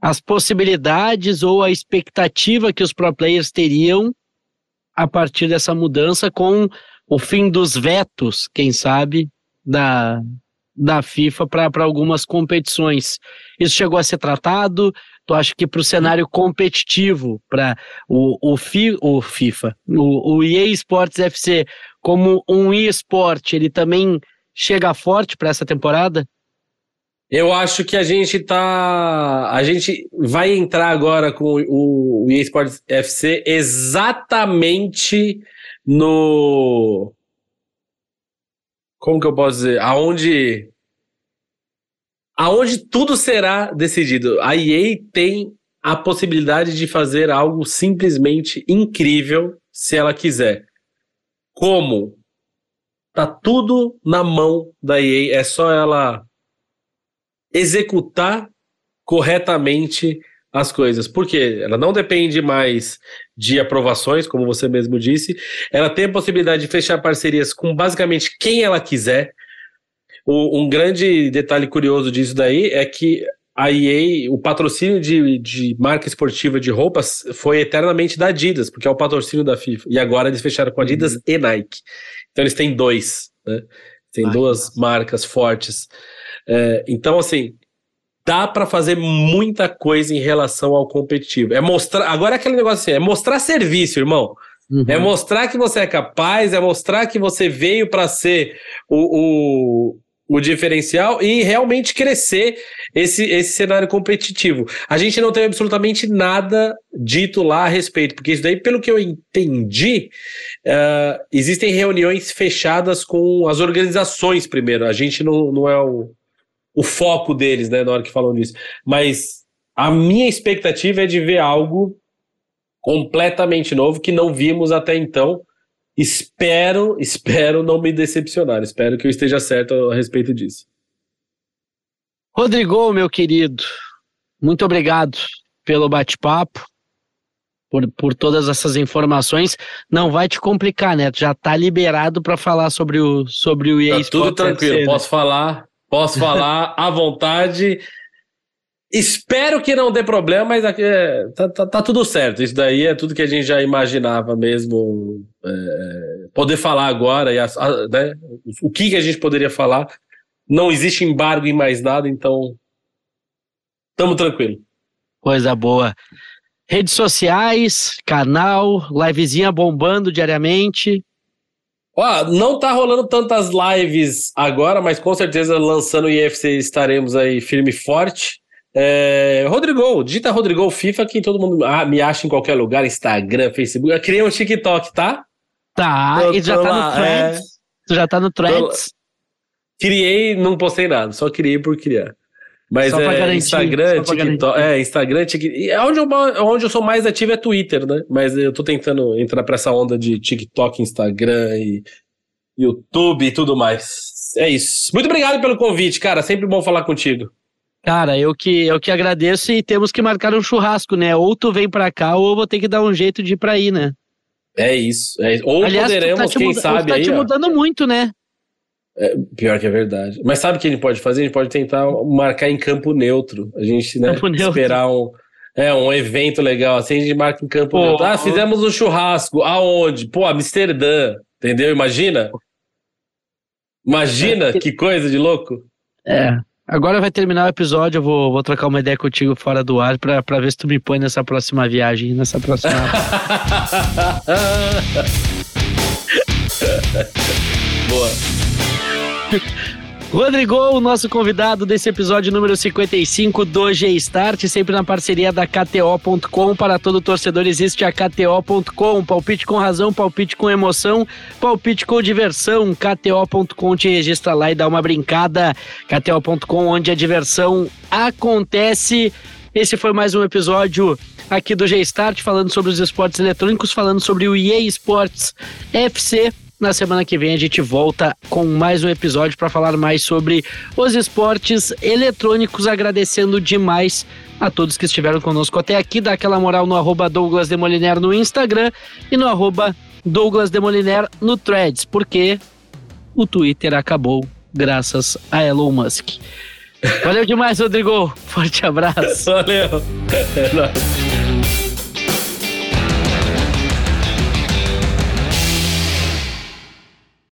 as possibilidades ou a expectativa que os pro players teriam a partir dessa mudança com o fim dos vetos, quem sabe, da, da FIFA para algumas competições. Isso chegou a ser tratado? Tu acha que para o cenário competitivo, para o, o, fi, o FIFA, o, o EA Sports FC, como um eSport, ele também chega forte para essa temporada? Eu acho que a gente tá. A gente vai entrar agora com o, o eSports FC exatamente no. como que eu posso dizer? Aonde aonde tudo será decidido. A EA tem a possibilidade de fazer algo simplesmente incrível se ela quiser. Como? Tá tudo na mão da EA, é só ela executar corretamente as coisas. Por quê? Ela não depende mais de aprovações, como você mesmo disse. Ela tem a possibilidade de fechar parcerias com basicamente quem ela quiser. O, um grande detalhe curioso disso daí é que a EA, o patrocínio de, de marca esportiva de roupas foi eternamente da Adidas, porque é o patrocínio da FIFA. E agora eles fecharam com Adidas uhum. e Nike. Então eles têm dois, né? Tem Ai, duas nossa. marcas fortes. É, então, assim, dá para fazer muita coisa em relação ao competitivo. É mostrar. Agora é aquele negócio assim, é mostrar serviço, irmão. Uhum. É mostrar que você é capaz, é mostrar que você veio para ser o, o, o, diferencial e realmente crescer esse, esse cenário competitivo. A gente não tem absolutamente nada dito lá a respeito, porque isso daí, pelo que eu entendi, uh, existem reuniões fechadas com as organizações primeiro. A gente não, não é o o foco deles, né, na hora que falam disso. Mas a minha expectativa é de ver algo completamente novo que não vimos até então. Espero, espero não me decepcionar. Espero que eu esteja certo a respeito disso. Rodrigo, meu querido, muito obrigado pelo bate-papo, por, por todas essas informações. Não vai te complicar, né? Já tá liberado para falar sobre o sobre o EA tá Tudo tranquilo, FC, né? posso falar Posso falar à vontade. Espero que não dê problema, mas aqui é, tá, tá, tá, tudo certo. Isso daí é tudo que a gente já imaginava mesmo. É, poder falar agora, e a, a, né, o que, que a gente poderia falar. Não existe embargo em mais nada, então. Tamo tranquilo. Coisa boa. Redes sociais, canal, livezinha bombando diariamente. Ó, não tá rolando tantas lives agora, mas com certeza lançando o IFC estaremos aí firme e forte. É, Rodrigo, digita Rodrigo FIFA que todo mundo ah, me acha em qualquer lugar, Instagram, Facebook. Eu criei um TikTok, tá? Tá, e já tá lá, no Threads. É... Tu já tá no Threads. Criei, não postei nada, só criei por criar. Mas é garantir, Instagram, TikTok. É, Instagram, TikTok. É onde eu, onde eu sou mais ativo é Twitter, né? Mas eu tô tentando entrar pra essa onda de TikTok, Instagram e YouTube e tudo mais. É isso. Muito obrigado pelo convite, cara. Sempre bom falar contigo. Cara, eu que, eu que agradeço e temos que marcar um churrasco, né? Ou tu vem pra cá ou eu vou ter que dar um jeito de ir pra aí, né? É isso. É, ou Aliás, tá poderemos, tá quem muda, sabe tá aí. Te mudando ó. muito, né? É, pior que é verdade. Mas sabe o que a gente pode fazer? A gente pode tentar marcar em campo neutro. A gente, né, esperar um, é, um evento legal. Assim a gente marca em campo Pô, neutro. Ah, fizemos um churrasco. Aonde? Pô, Amsterdã. Entendeu? Imagina. Imagina é, que coisa de louco. É. Agora vai terminar o episódio, eu vou, vou trocar uma ideia contigo fora do ar pra, pra ver se tu me põe nessa próxima viagem, nessa próxima. Boa. Rodrigo, o nosso convidado desse episódio número 55 do G-Start, sempre na parceria da KTO.com. Para todo torcedor existe a KTO.com. Palpite com razão, palpite com emoção, palpite com diversão. KTO.com te registra lá e dá uma brincada. KTO.com, onde a diversão acontece. Esse foi mais um episódio aqui do G-Start, falando sobre os esportes eletrônicos, falando sobre o EA Sports FC. Na semana que vem a gente volta com mais um episódio para falar mais sobre os esportes eletrônicos, agradecendo demais a todos que estiveram conosco até aqui. Dá aquela moral no arroba Douglas Demoliner no Instagram e no arroba Douglas Demoliner no Threads, porque o Twitter acabou graças a Elon Musk. Valeu demais, Rodrigo. Forte abraço. Valeu. É nóis.